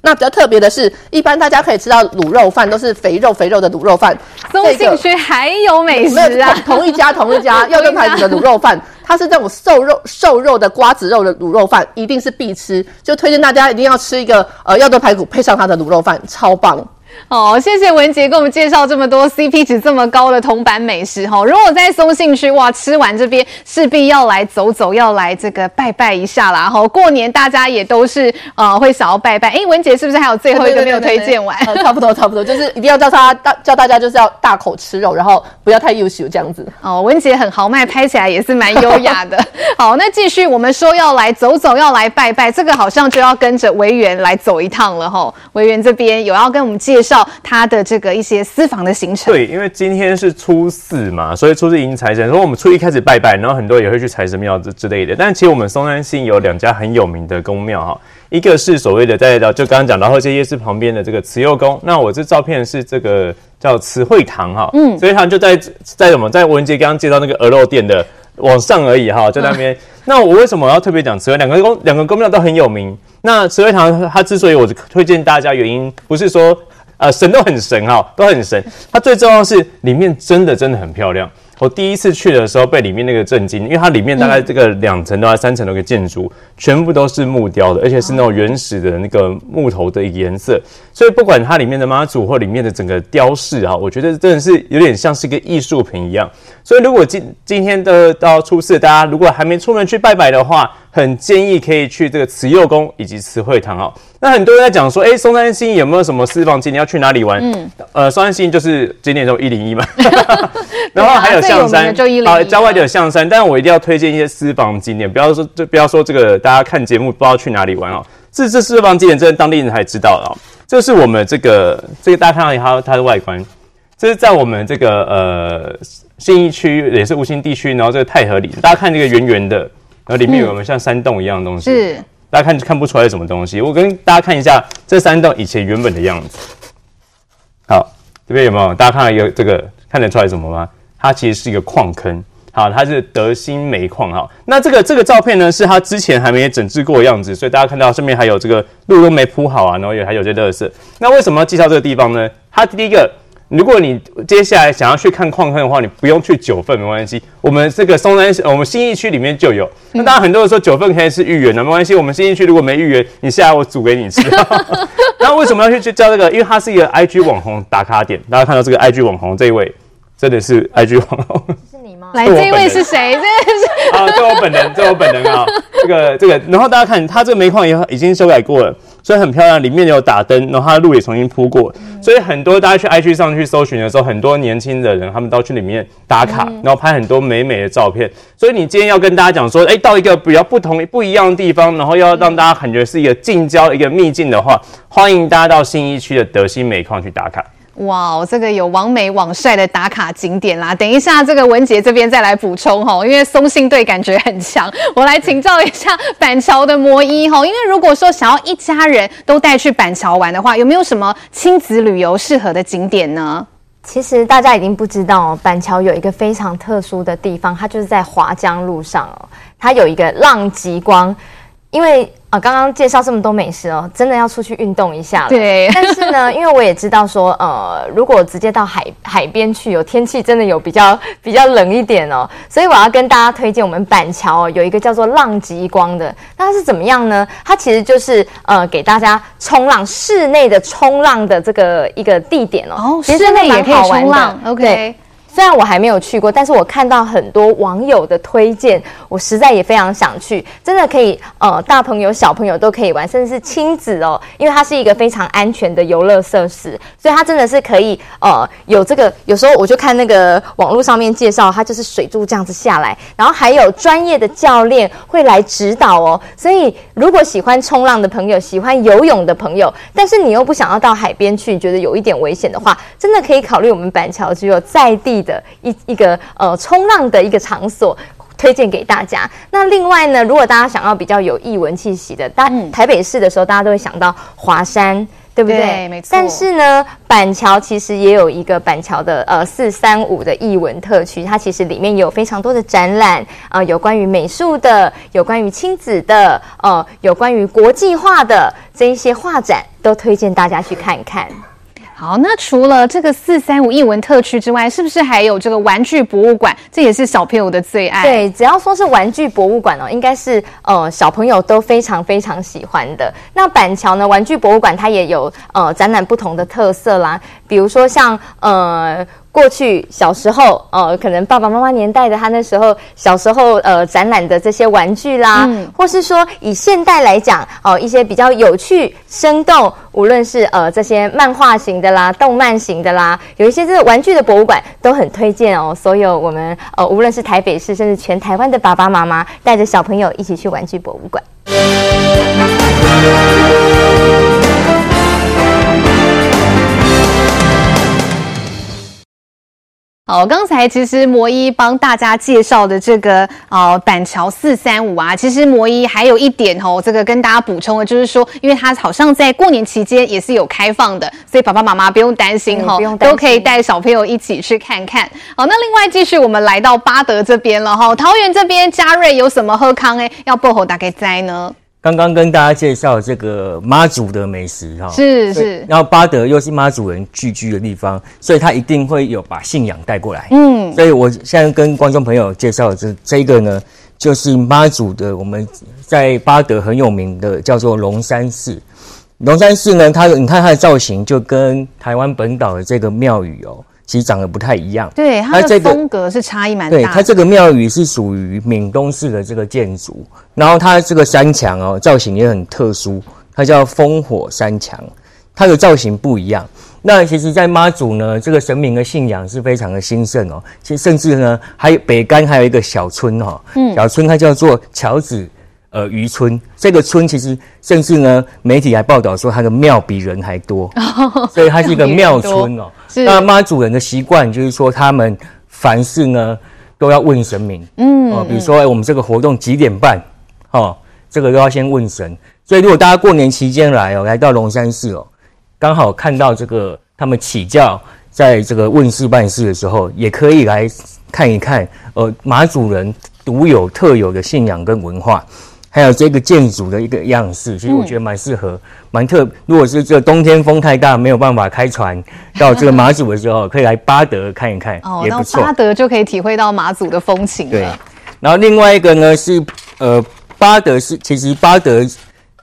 那比较特别的是，一般大家可以吃到卤肉饭都是肥肉肥肉的卤肉饭。松信区还有美食啊？同一家同一家药炖排骨的卤肉饭，它是这种瘦肉瘦肉的瓜子肉的卤肉饭，一定是必吃，就推荐大家一定要吃一个呃药炖排骨配上它的卤肉饭，超棒。哦，谢谢文杰给我们介绍这么多 CP 值这么高的铜板美食哈。如果在松信区哇，吃完这边势必要来走走，要来这个拜拜一下啦哈。过年大家也都是呃会想要拜拜。哎，文杰是不是还有最后一个没有推荐完？差不多差不多，就是一定要叫他大叫大家就是要大口吃肉，然后不要太优秀这样子。哦，文杰很豪迈，拍起来也是蛮优雅的。好，那继续我们说要来走走，要来拜拜，这个好像就要跟着维园来走一趟了哈。维园这边有要跟我们介绍。绍他的这个一些私房的行程。对，因为今天是初四嘛，所以初四迎财神。所以我们初一开始拜拜，然后很多人也会去财神庙之之类的。但其实我们松山信有两家很有名的宫庙哈，一个是所谓的在就刚刚讲到后街夜市旁边的这个慈幼宫。那我这照片是这个叫慈惠堂哈，嗯，慈惠堂就在在什么在文杰刚刚介绍那个鹅肉店的往上而已哈，就在那边。嗯、那我为什么要特别讲慈惠？两个宫两个宫庙都很有名。那慈惠堂它之所以我推荐大家，原因不是说。呃，神都很神哈，都很神。它最重要是里面真的真的很漂亮。我第一次去的时候被里面那个震惊，因为它里面大概这个两层到三层的一个建筑，全部都是木雕的，而且是那种原始的那个木头的颜色。所以不管它里面的妈祖或里面的整个雕饰啊，我觉得真的是有点像是一个艺术品一样。所以如果今今天的到初四，大家如果还没出门去拜拜的话，很建议可以去这个慈幼宫以及慈惠堂哦。那很多人在讲说，哎、欸，松山新有没有什么私房景点要去哪里玩？嗯，呃，松山新就是景点都一零一嘛，然后还有象山，好，郊外就有象山，但是我一定要推荐一些私房景点，不要说就不要说这个大家看节目不知道去哪里玩哦。这这私房景点真的当地人才知道哦。这是我们这个这个大家看到它它的外观，这是在我们这个呃信义区也是无兴地区，然后这个太和里，大家看这个圆圆的。然后里面有没有像山洞一样的东西？是，大家看看不出来是什么东西。我跟大家看一下这山洞以前原本的样子。好，这边有没有？大家看到一个这个看得出来什么吗？它其实是一个矿坑。好，它是德兴煤矿。哈，那这个这个照片呢，是它之前还没整治过的样子，所以大家看到上面还有这个路都没铺好啊，然后也还有些垃圾。那为什么要介绍这个地方呢？它第一个。如果你接下来想要去看矿坑的话，你不用去九份没关系。我们这个松山，我们新义区里面就有。那当然很多人说九份可以是芋圆的，没关系。我们新义区如果没芋圆，你下来我煮给你吃。那为什么要去去叫这个？因为它是一个 IG 网红打卡点。大家看到这个 IG 网红这一位，真的是 IG 网红。是你吗？来，这一位是谁？这是 啊，这我本人，这我本人啊。这个这个，然后大家看，它这个煤矿也已经修改过了。所以很漂亮，里面有打灯，然后它的路也重新铺过。所以很多大家去 IG 上去搜寻的时候，很多年轻的人他们都去里面打卡，然后拍很多美美的照片。所以你今天要跟大家讲说，哎，到一个比较不同不一样的地方，然后要让大家感觉是一个近郊一个秘境的话，欢迎大家到信义区的德兴煤矿去打卡。哇，这个有网美网帅的打卡景点啦！等一下，这个文杰这边再来补充哈，因为松信队感觉很强，我来请教一下板桥的魔医哈。因为如果说想要一家人都带去板桥玩的话，有没有什么亲子旅游适合的景点呢？其实大家已经不知道，板桥有一个非常特殊的地方，它就是在华江路上哦，它有一个浪极光，因为。啊，刚刚介绍这么多美食哦，真的要出去运动一下了。对，但是呢，因为我也知道说，呃，如果直接到海海边去，有天气真的有比较比较冷一点哦，所以我要跟大家推荐我们板桥哦，有一个叫做浪极光的，那它是怎么样呢？它其实就是呃，给大家冲浪室内的冲浪的这个一个地点哦。哦，室内也可以冲浪，OK。虽然我还没有去过，但是我看到很多网友的推荐，我实在也非常想去。真的可以，呃，大朋友小朋友都可以玩，甚至是亲子哦，因为它是一个非常安全的游乐设施，所以它真的是可以，呃，有这个。有时候我就看那个网络上面介绍，它就是水柱这样子下来，然后还有专业的教练会来指导哦。所以如果喜欢冲浪的朋友，喜欢游泳的朋友，但是你又不想要到海边去，觉得有一点危险的话，真的可以考虑我们板桥只有在地的一一个呃冲浪的一个场所，推荐给大家。那另外呢，如果大家想要比较有艺文气息的，大台北市的时候，大家都会想到华山，对不对？对，没错。但是呢，板桥其实也有一个板桥的呃四三五的艺文特区，它其实里面有非常多的展览，呃，有关于美术的，有关于亲子的，呃，有关于国际化的这一些画展，都推荐大家去看看。好，那除了这个四三五艺文特区之外，是不是还有这个玩具博物馆？这也是小朋友的最爱。对，只要说是玩具博物馆哦，应该是呃小朋友都非常非常喜欢的。那板桥呢，玩具博物馆它也有呃展览不同的特色啦，比如说像呃。过去小时候，呃，可能爸爸妈妈年代的他那时候小时候，呃，展览的这些玩具啦，嗯、或是说以现代来讲，哦、呃，一些比较有趣、生动，无论是呃这些漫画型的啦、动漫型的啦，有一些这个玩具的博物馆都很推荐哦。所有我们呃，无论是台北市，甚至全台湾的爸爸妈妈，带着小朋友一起去玩具博物馆。好，刚才其实魔一帮大家介绍的这个呃板桥四三五啊，其实魔一还有一点哦，这个跟大家补充的，就是说，因为它好像在过年期间也是有开放的，所以爸爸妈妈不用担心哈，都可以带小朋友一起去看看。好，那另外继续我们来到巴德这边了哈，桃园这边嘉瑞有什么喝康哎，要薄荷大概在呢？刚刚跟大家介绍这个妈祖的美食哈，是是，然后巴德又是妈祖人聚居的地方，所以他一定会有把信仰带过来。嗯，所以我现在跟观众朋友介绍的这这个呢，就是妈祖的，我们在巴德很有名的叫做龙山寺。龙山寺呢，它你看它的造型就跟台湾本岛的这个庙宇哦。其实长得不太一样，对，它的风格是差异蛮大的。对，它这个庙宇是属于闽东式的这个建筑，然后它这个山墙哦，造型也很特殊，它叫烽火山墙，它的造型不一样。那其实，在妈祖呢，这个神明的信仰是非常的兴盛哦。其实，甚至呢，还有北竿还有一个小村哈，嗯，小村它叫做桥子呃渔村，这个村其实甚至呢，媒体还报道说它的庙比人还多，所以它是一个 庙村哦。是那妈祖人的习惯就是说，他们凡事呢都要问神明，嗯，哦，比如说，哎，我们这个活动几点办？哦，这个都要先问神。所以，如果大家过年期间来哦，来到龙山寺哦，刚好看到这个他们起教在这个问事办事的时候，也可以来看一看，呃，妈祖人独有特有的信仰跟文化。还有这个建筑的一个样式，其实我觉得蛮适合，蛮特。如果是这个冬天风太大，没有办法开船到这个马祖的时候，可以来巴德看一看，哦，也不错。八德就可以体会到马祖的风情了。对。然后另外一个呢是，呃，巴德是其实巴德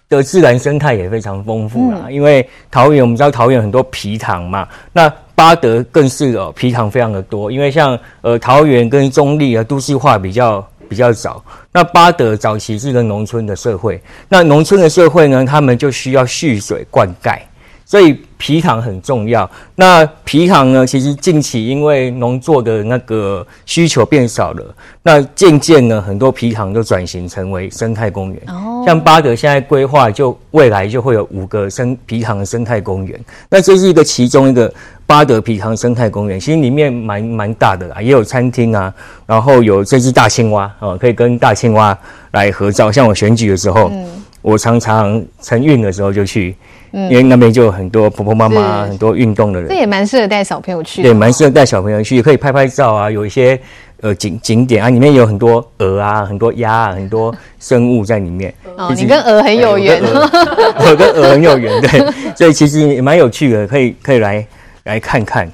的自然生态也非常丰富啦，嗯、因为桃园我们知道桃园很多皮塘嘛，那巴德更是哦皮塘非常的多，因为像呃桃园跟中立啊都市化比较。比较早，那巴德早期是个农村的社会，那农村的社会呢，他们就需要蓄水灌溉，所以埤塘很重要。那皮塘呢，其实近期因为农作的那个需求变少了，那渐渐呢，很多皮塘都转型成为生态公园。哦，像巴德现在规划，就未来就会有五个生皮塘的生态公园。那这是一个其中一个。巴德皮塘生态公园其实里面蛮蛮大的啦，也有餐厅啊，然后有这只大青蛙哦，可以跟大青蛙来合照。像我选举的时候，嗯、我常常晨运的时候就去，嗯、因为那边就有很多婆婆妈妈，很多运动的人，这也蛮适合带小朋友去。对，蛮适合带小朋友去，可以拍拍照啊。有一些呃景景点啊，里面有很多鹅啊，很多鸭啊，很多生物在里面。你跟鹅很有缘，我跟鹅很有缘，对，所以其实也蛮有趣的，可以可以来。来看看，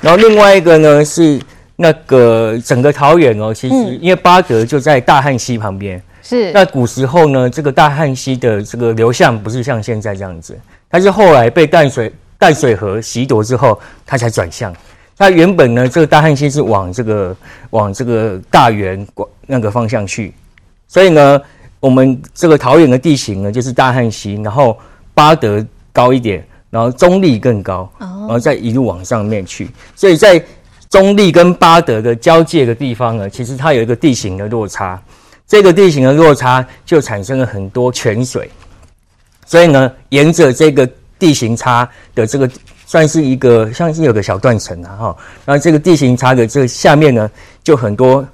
然后另外一个呢是那个整个桃园哦，其实因为巴德就在大汉溪旁边，是、嗯。那古时候呢，这个大汉溪的这个流向不是像现在这样子，它是后来被淡水淡水河袭夺之后，它才转向。它原本呢，这个大汉溪是往这个往这个大园那个方向去，所以呢，我们这个桃园的地形呢，就是大汉溪，然后巴德高一点。然后中立更高，然后再一路往上面去，所以在中立跟巴德的交界的地方呢，其实它有一个地形的落差，这个地形的落差就产生了很多泉水，所以呢，沿着这个地形差的这个算是一个像是有个小断层啊哈，然后这个地形差的这个下面呢，就很多。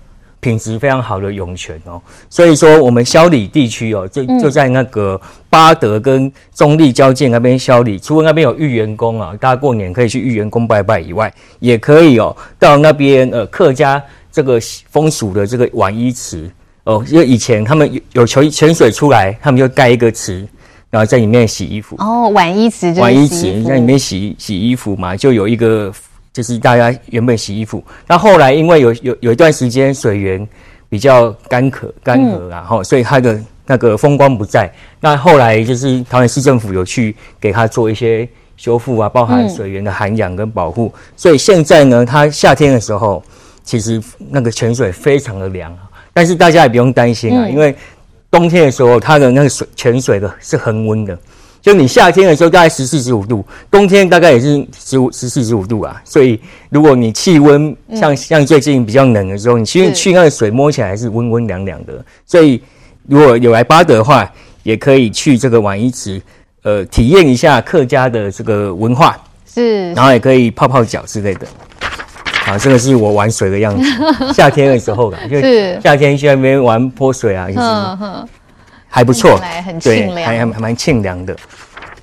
品质非常好的涌泉哦，所以说我们霄里地区哦，就就在那个巴德跟中立交界那边霄里，除了那边有玉元宫啊，大家过年可以去玉元宫拜拜以外，也可以哦到那边呃客家这个风俗的这个碗衣池哦，因为以前他们有有泉泉水出来，他们就盖一个池，然后在里面洗衣服哦，碗衣池碗衣池在里面洗洗衣服嘛，就有一个。就是大家原本洗衣服，那后来因为有有有一段时间水源比较干渴干涸，然后所以它的那个风光不在。那后来就是桃园市政府有去给它做一些修复啊，包含水源的涵养跟保护。所以现在呢，它夏天的时候其实那个泉水非常的凉，但是大家也不用担心啊，因为冬天的时候它的那个水泉水的是恒温的。就你夏天的时候大概十四十五度，冬天大概也是十五十四十五度啊。所以如果你气温像像最近比较冷的时候，你其实去那个水摸起来还是温温凉凉的。所以如果有来巴德的话，也可以去这个碗一池，呃，体验一下客家的这个文化，是，然后也可以泡泡脚之类的。啊，这个是我玩水的样子，夏天的时候啦，就是夏天去那边玩泼水啊，就是。还不错，很清凉，对，还还还蛮清凉的。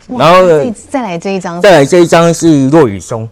然后呢，再来这一张，再来这一张是落雨松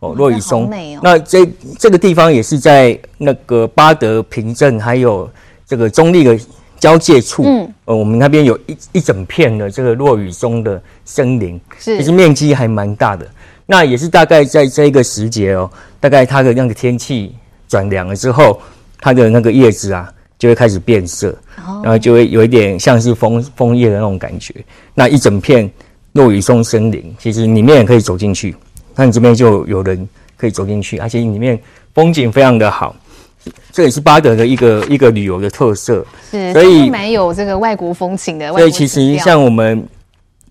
哦，落雨松。哦。那这这个地方也是在那个巴德平镇还有这个中立的交界处，嗯，呃，我们那边有一一整片的这个落雨松的森林，是，其实面积还蛮大的。那也是大概在这一个时节哦，大概它的那个天气转凉了之后，它的那个叶子啊就会开始变色，哦、然后就会有一点像是枫枫叶的那种感觉。那一整片落羽松森林，其实里面也可以走进去，那你这边就有人可以走进去，而且里面风景非常的好。这也是巴德的一个一个旅游的特色，是，所以蛮有这个外国风情的。所以其实像我们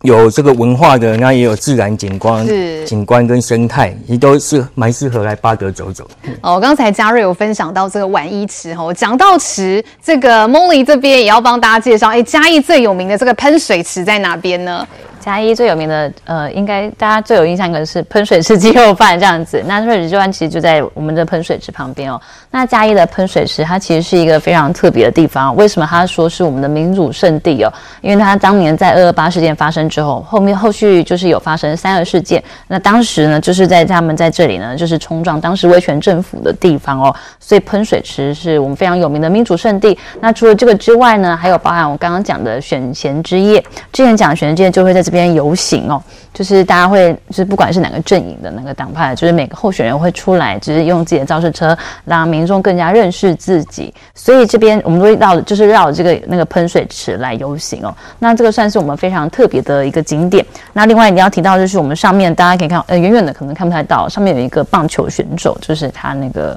有这个文化的，那也有自然景观、是景观跟生态，也都是蛮适合来巴德走走。哦，刚才嘉瑞有分享到这个晚衣池哦，讲到池，这个 Molly 这边也要帮大家介绍，哎，嘉义最有名的这个喷水池在哪边呢？嘉义最有名的，呃，应该大家最有印象可能是喷水池鸡肉饭这样子。那喷水池鸡肉饭其实就在我们的喷水池旁边哦。那嘉义的喷水池，它其实是一个非常特别的地方。为什么他说是我们的民主圣地哦？因为它当年在二二八事件发生之后，后面后续就是有发生三二事件。那当时呢，就是在他们在这里呢，就是冲撞当时威权政府的地方哦。所以喷水池是我们非常有名的民主圣地。那除了这个之外呢，还有包含我刚刚讲的选贤之夜。之前讲的选贤之夜就会在这边游行哦，就是大家会，就是不管是哪个阵营的哪个党派，就是每个候选人会出来，就是用自己的造势车，让民众更加认识自己。所以这边我们都会绕，就是绕这个那个喷水池来游行哦。那这个算是我们非常特别的一个景点。那另外你要提到就是我们上面大家可以看，呃，远远的可能看不太到，上面有一个棒球选手，就是他那个。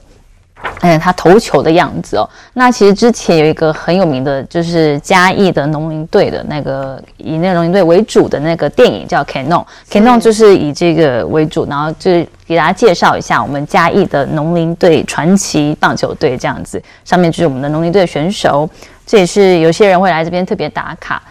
嗯，他投球的样子哦。那其实之前有一个很有名的，就是嘉义的农林队的那个以那个农林队为主的那个电影叫《Canon》，Canon 就是以这个为主，然后就是给大家介绍一下我们嘉义的农林队传奇棒球队这样子。上面就是我们的农林队选手，这也是有些人会来这边特别打卡。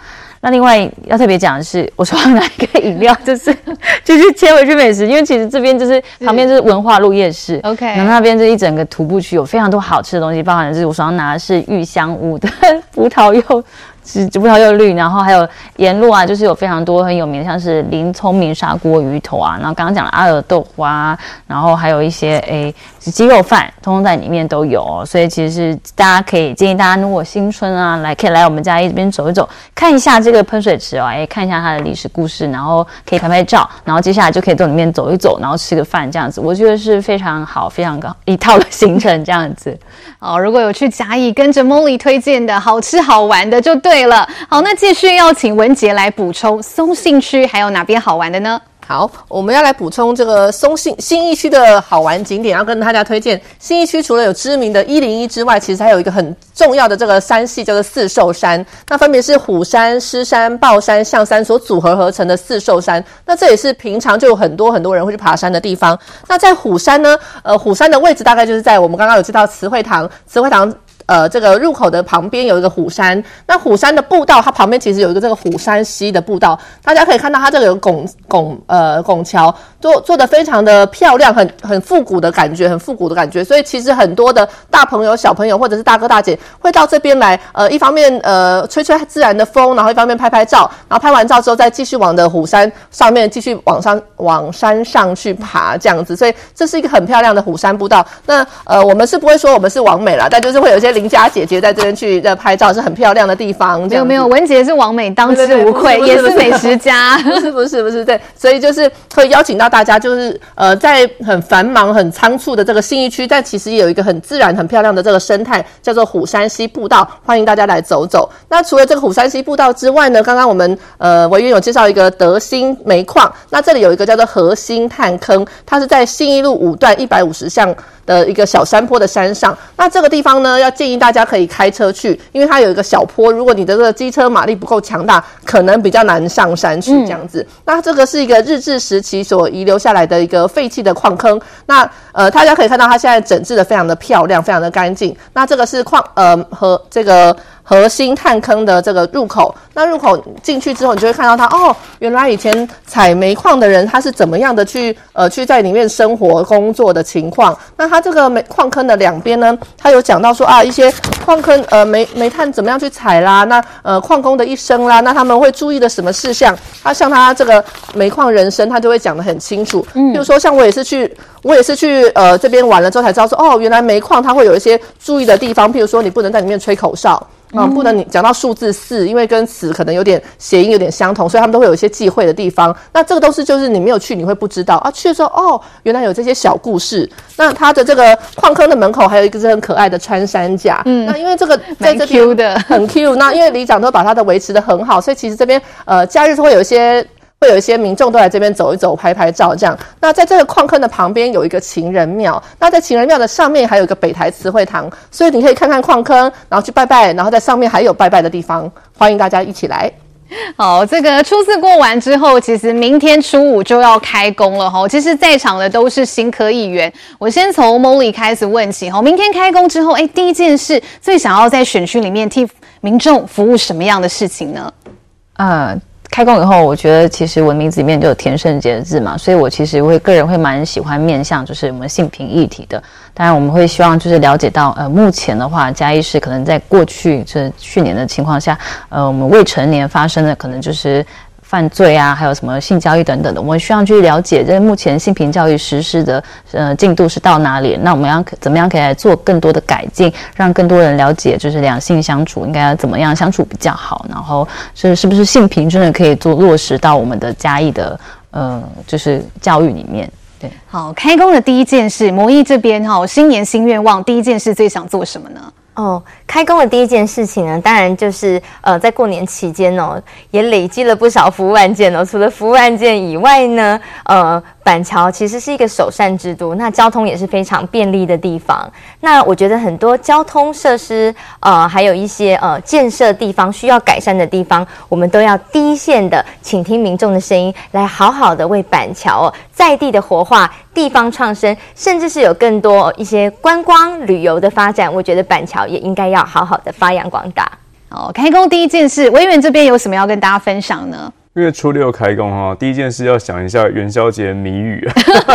那另外要特别讲的是，我手上拿一个饮料，就是 就是切回去美食，因为其实这边就是旁边就是文化路夜市，OK，然后那边这一整个徒步区有非常多好吃的东西，包含的是我手上拿的是玉香屋的 葡萄柚。是葡萄柚绿，然后还有沿路啊，就是有非常多很有名的，像是林聪明砂锅鱼头啊，然后刚刚讲的阿尔豆花，然后还有一些诶鸡肉饭，通通在里面都有哦。所以其实是大家可以建议大家，如果新春啊来，可以来我们嘉义这边走一走，看一下这个喷水池哦，诶，看一下它的历史故事，然后可以拍拍照，然后接下来就可以到里面走一走，然后吃个饭这样子，我觉得是非常好，非常高一套的行程这样子。哦，如果有去嘉义跟着 Molly 推荐的好吃好玩的就对。对了，好，那继续要请文杰来补充松信区还有哪边好玩的呢？好，我们要来补充这个松信新义区的好玩景点，要跟大家推荐。新义区除了有知名的一零一之外，其实还有一个很重要的这个山系，叫做四兽山。那分别是虎山、狮山、豹山、象山所组合合成的四兽山。那这也是平常就有很多很多人会去爬山的地方。那在虎山呢，呃，虎山的位置大概就是在我们刚刚有知道慈惠堂，慈惠堂。呃，这个入口的旁边有一个虎山，那虎山的步道，它旁边其实有一个这个虎山溪的步道，大家可以看到它这个有拱拱呃拱桥，做做的非常的漂亮，很很复古的感觉，很复古的感觉。所以其实很多的大朋友、小朋友或者是大哥大姐会到这边来，呃，一方面呃吹吹自然的风，然后一方面拍拍照，然后拍完照之后再继续往的虎山上面继续往上往山上去爬这样子。所以这是一个很漂亮的虎山步道。那呃我们是不会说我们是网美啦，但就是会有一些。邻家姐姐在这边去在拍照，是很漂亮的地方。没有没有，文杰是王美，当之无愧，也是美食家。不是不是不是，对，所以就是会邀请到大家，就是呃，在很繁忙、很仓促的这个信义区，但其实也有一个很自然、很漂亮的这个生态，叫做虎山溪步道，欢迎大家来走走。那除了这个虎山溪步道之外呢，刚刚我们呃委员有介绍一个德兴煤矿，那这里有一个叫做核心探坑，它是在信义路五段一百五十巷的一个小山坡的山上。那这个地方呢，要建议大家可以开车去，因为它有一个小坡，如果你的这个机车马力不够强大，可能比较难上山去这样子。嗯、那这个是一个日治时期所遗留下来的一个废弃的矿坑。那呃，大家可以看到它现在整治的非常的漂亮，非常的干净。那这个是矿呃和这个。核心探坑的这个入口，那入口进去之后，你就会看到它哦，原来以前采煤矿的人他是怎么样的去呃去在里面生活工作的情况。那它这个煤矿坑的两边呢，它有讲到说啊，一些矿坑呃煤煤炭怎么样去采啦，那呃矿工的一生啦，那他们会注意的什么事项？他像他这个煤矿人生，他就会讲得很清楚。嗯，比如说像我也是去，我也是去呃这边玩了之后才知道说，哦，原来煤矿它会有一些注意的地方，譬如说你不能在里面吹口哨。嗯，不能你讲到数字四，因为跟词可能有点谐音有点相同，所以他们都会有一些忌讳的地方。那这个都是就是你没有去你会不知道啊，去的时候哦，原来有这些小故事。那它的这个矿坑的门口还有一个是很可爱的穿山甲，嗯，那因为这个在这边的很 Q，那因为里长都把它的维持的很好，所以其实这边呃假日会有一些。会有一些民众都来这边走一走、拍拍照，这样。那在这个矿坑的旁边有一个情人庙，那在情人庙的上面还有一个北台慈惠堂，所以你可以看看矿坑，然后去拜拜，然后在上面还有拜拜的地方，欢迎大家一起来。好，这个初四过完之后，其实明天初五就要开工了哈。其实，在场的都是新科议员，我先从 Molly 开始问起哈。明天开工之后，哎，第一件事最想要在选区里面替民众服务什么样的事情呢？呃。开工以后，我觉得其实我名字里面就有田圣杰的字嘛，所以我其实会个人会蛮喜欢面向就是我们性平议题的。当然，我们会希望就是了解到，呃，目前的话，嘉义市可能在过去这去年的情况下，呃，我们未成年发生的可能就是。犯罪啊，还有什么性交易等等的，我们需要去了解，这目前性平教育实施的呃进度是到哪里？那我们要怎么样可以来做更多的改进，让更多人了解，就是两性相处应该要怎么样相处比较好？然后是是不是性平真的可以做落实到我们的嘉义的呃就是教育里面？对，好，开工的第一件事，模拟这边哈，新年新愿望，第一件事最想做什么呢？哦，开工的第一件事情呢，当然就是呃，在过年期间哦，也累积了不少服务案件哦。除了服务案件以外呢，呃。板桥其实是一个首善之都，那交通也是非常便利的地方。那我觉得很多交通设施，呃，还有一些呃建设地方需要改善的地方，我们都要第一线的倾听民众的声音，来好好的为板桥哦在地的活化、地方创生，甚至是有更多一些观光旅游的发展。我觉得板桥也应该要好好的发扬光大。哦，开工第一件事，委员这边有什么要跟大家分享呢？因为初六开工哈，第一件事要想一下元宵节谜语。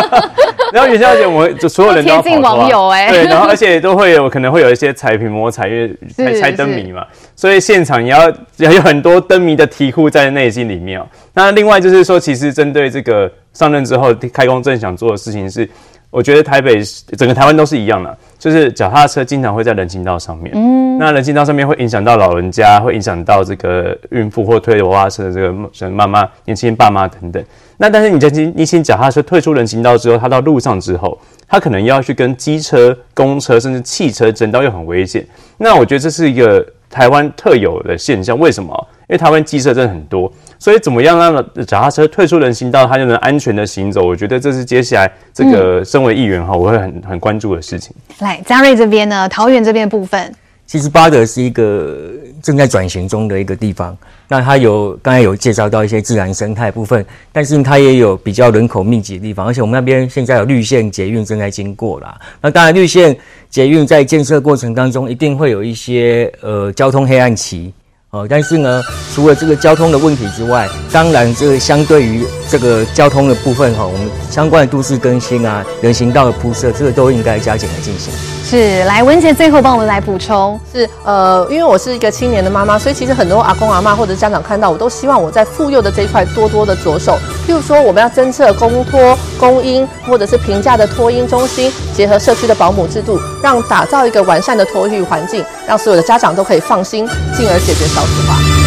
然后元宵节，我们就所有人都要贴近网友哎，对，然后而且都会有可能会有一些彩屏摸彩，因为猜猜灯谜嘛，所以现场也要 也有很多灯谜的题库在内心里面。那另外就是说，其实针对这个上任之后开工正想做的事情是。我觉得台北整个台湾都是一样的，就是脚踏车经常会在人行道上面。嗯，那人行道上面会影响到老人家，会影响到这个孕妇或推着娃娃车的这个妈妈、年轻爸妈等等。那但是你在你骑脚踏车退出人行道之后，它到路上之后，它可能要去跟机车、公车甚至汽车争道，又很危险。那我觉得这是一个台湾特有的现象。为什么？因为台湾机车真的很多。所以怎么样让脚踏车退出人行道，它就能安全的行走？我觉得这是接下来这个身为议员哈，我会很很关注的事情。来，嘉瑞这边呢，桃园这边部分，其实巴德是一个正在转型中的一个地方。那它有刚才有介绍到一些自然生态部分，但是它也有比较人口密集的地方，而且我们那边现在有绿线捷运正在经过啦。那当然，绿线捷运在建设过程当中，一定会有一些呃交通黑暗期。哦，但是呢，除了这个交通的问题之外，当然这个相对于这个交通的部分哈，我们相关的都市更新啊、人行道的铺设，这个都应该加紧来进行。是，来文杰最后帮我们来补充。是，呃，因为我是一个青年的妈妈，所以其实很多阿公阿妈或者家长看到我都希望我在妇幼的这一块多多的着手。譬如说，我们要增设公托、公婴，或者是平价的托婴中心，结合社区的保姆制度，让打造一个完善的托育环境，让所有的家长都可以放心，进而解决少子化。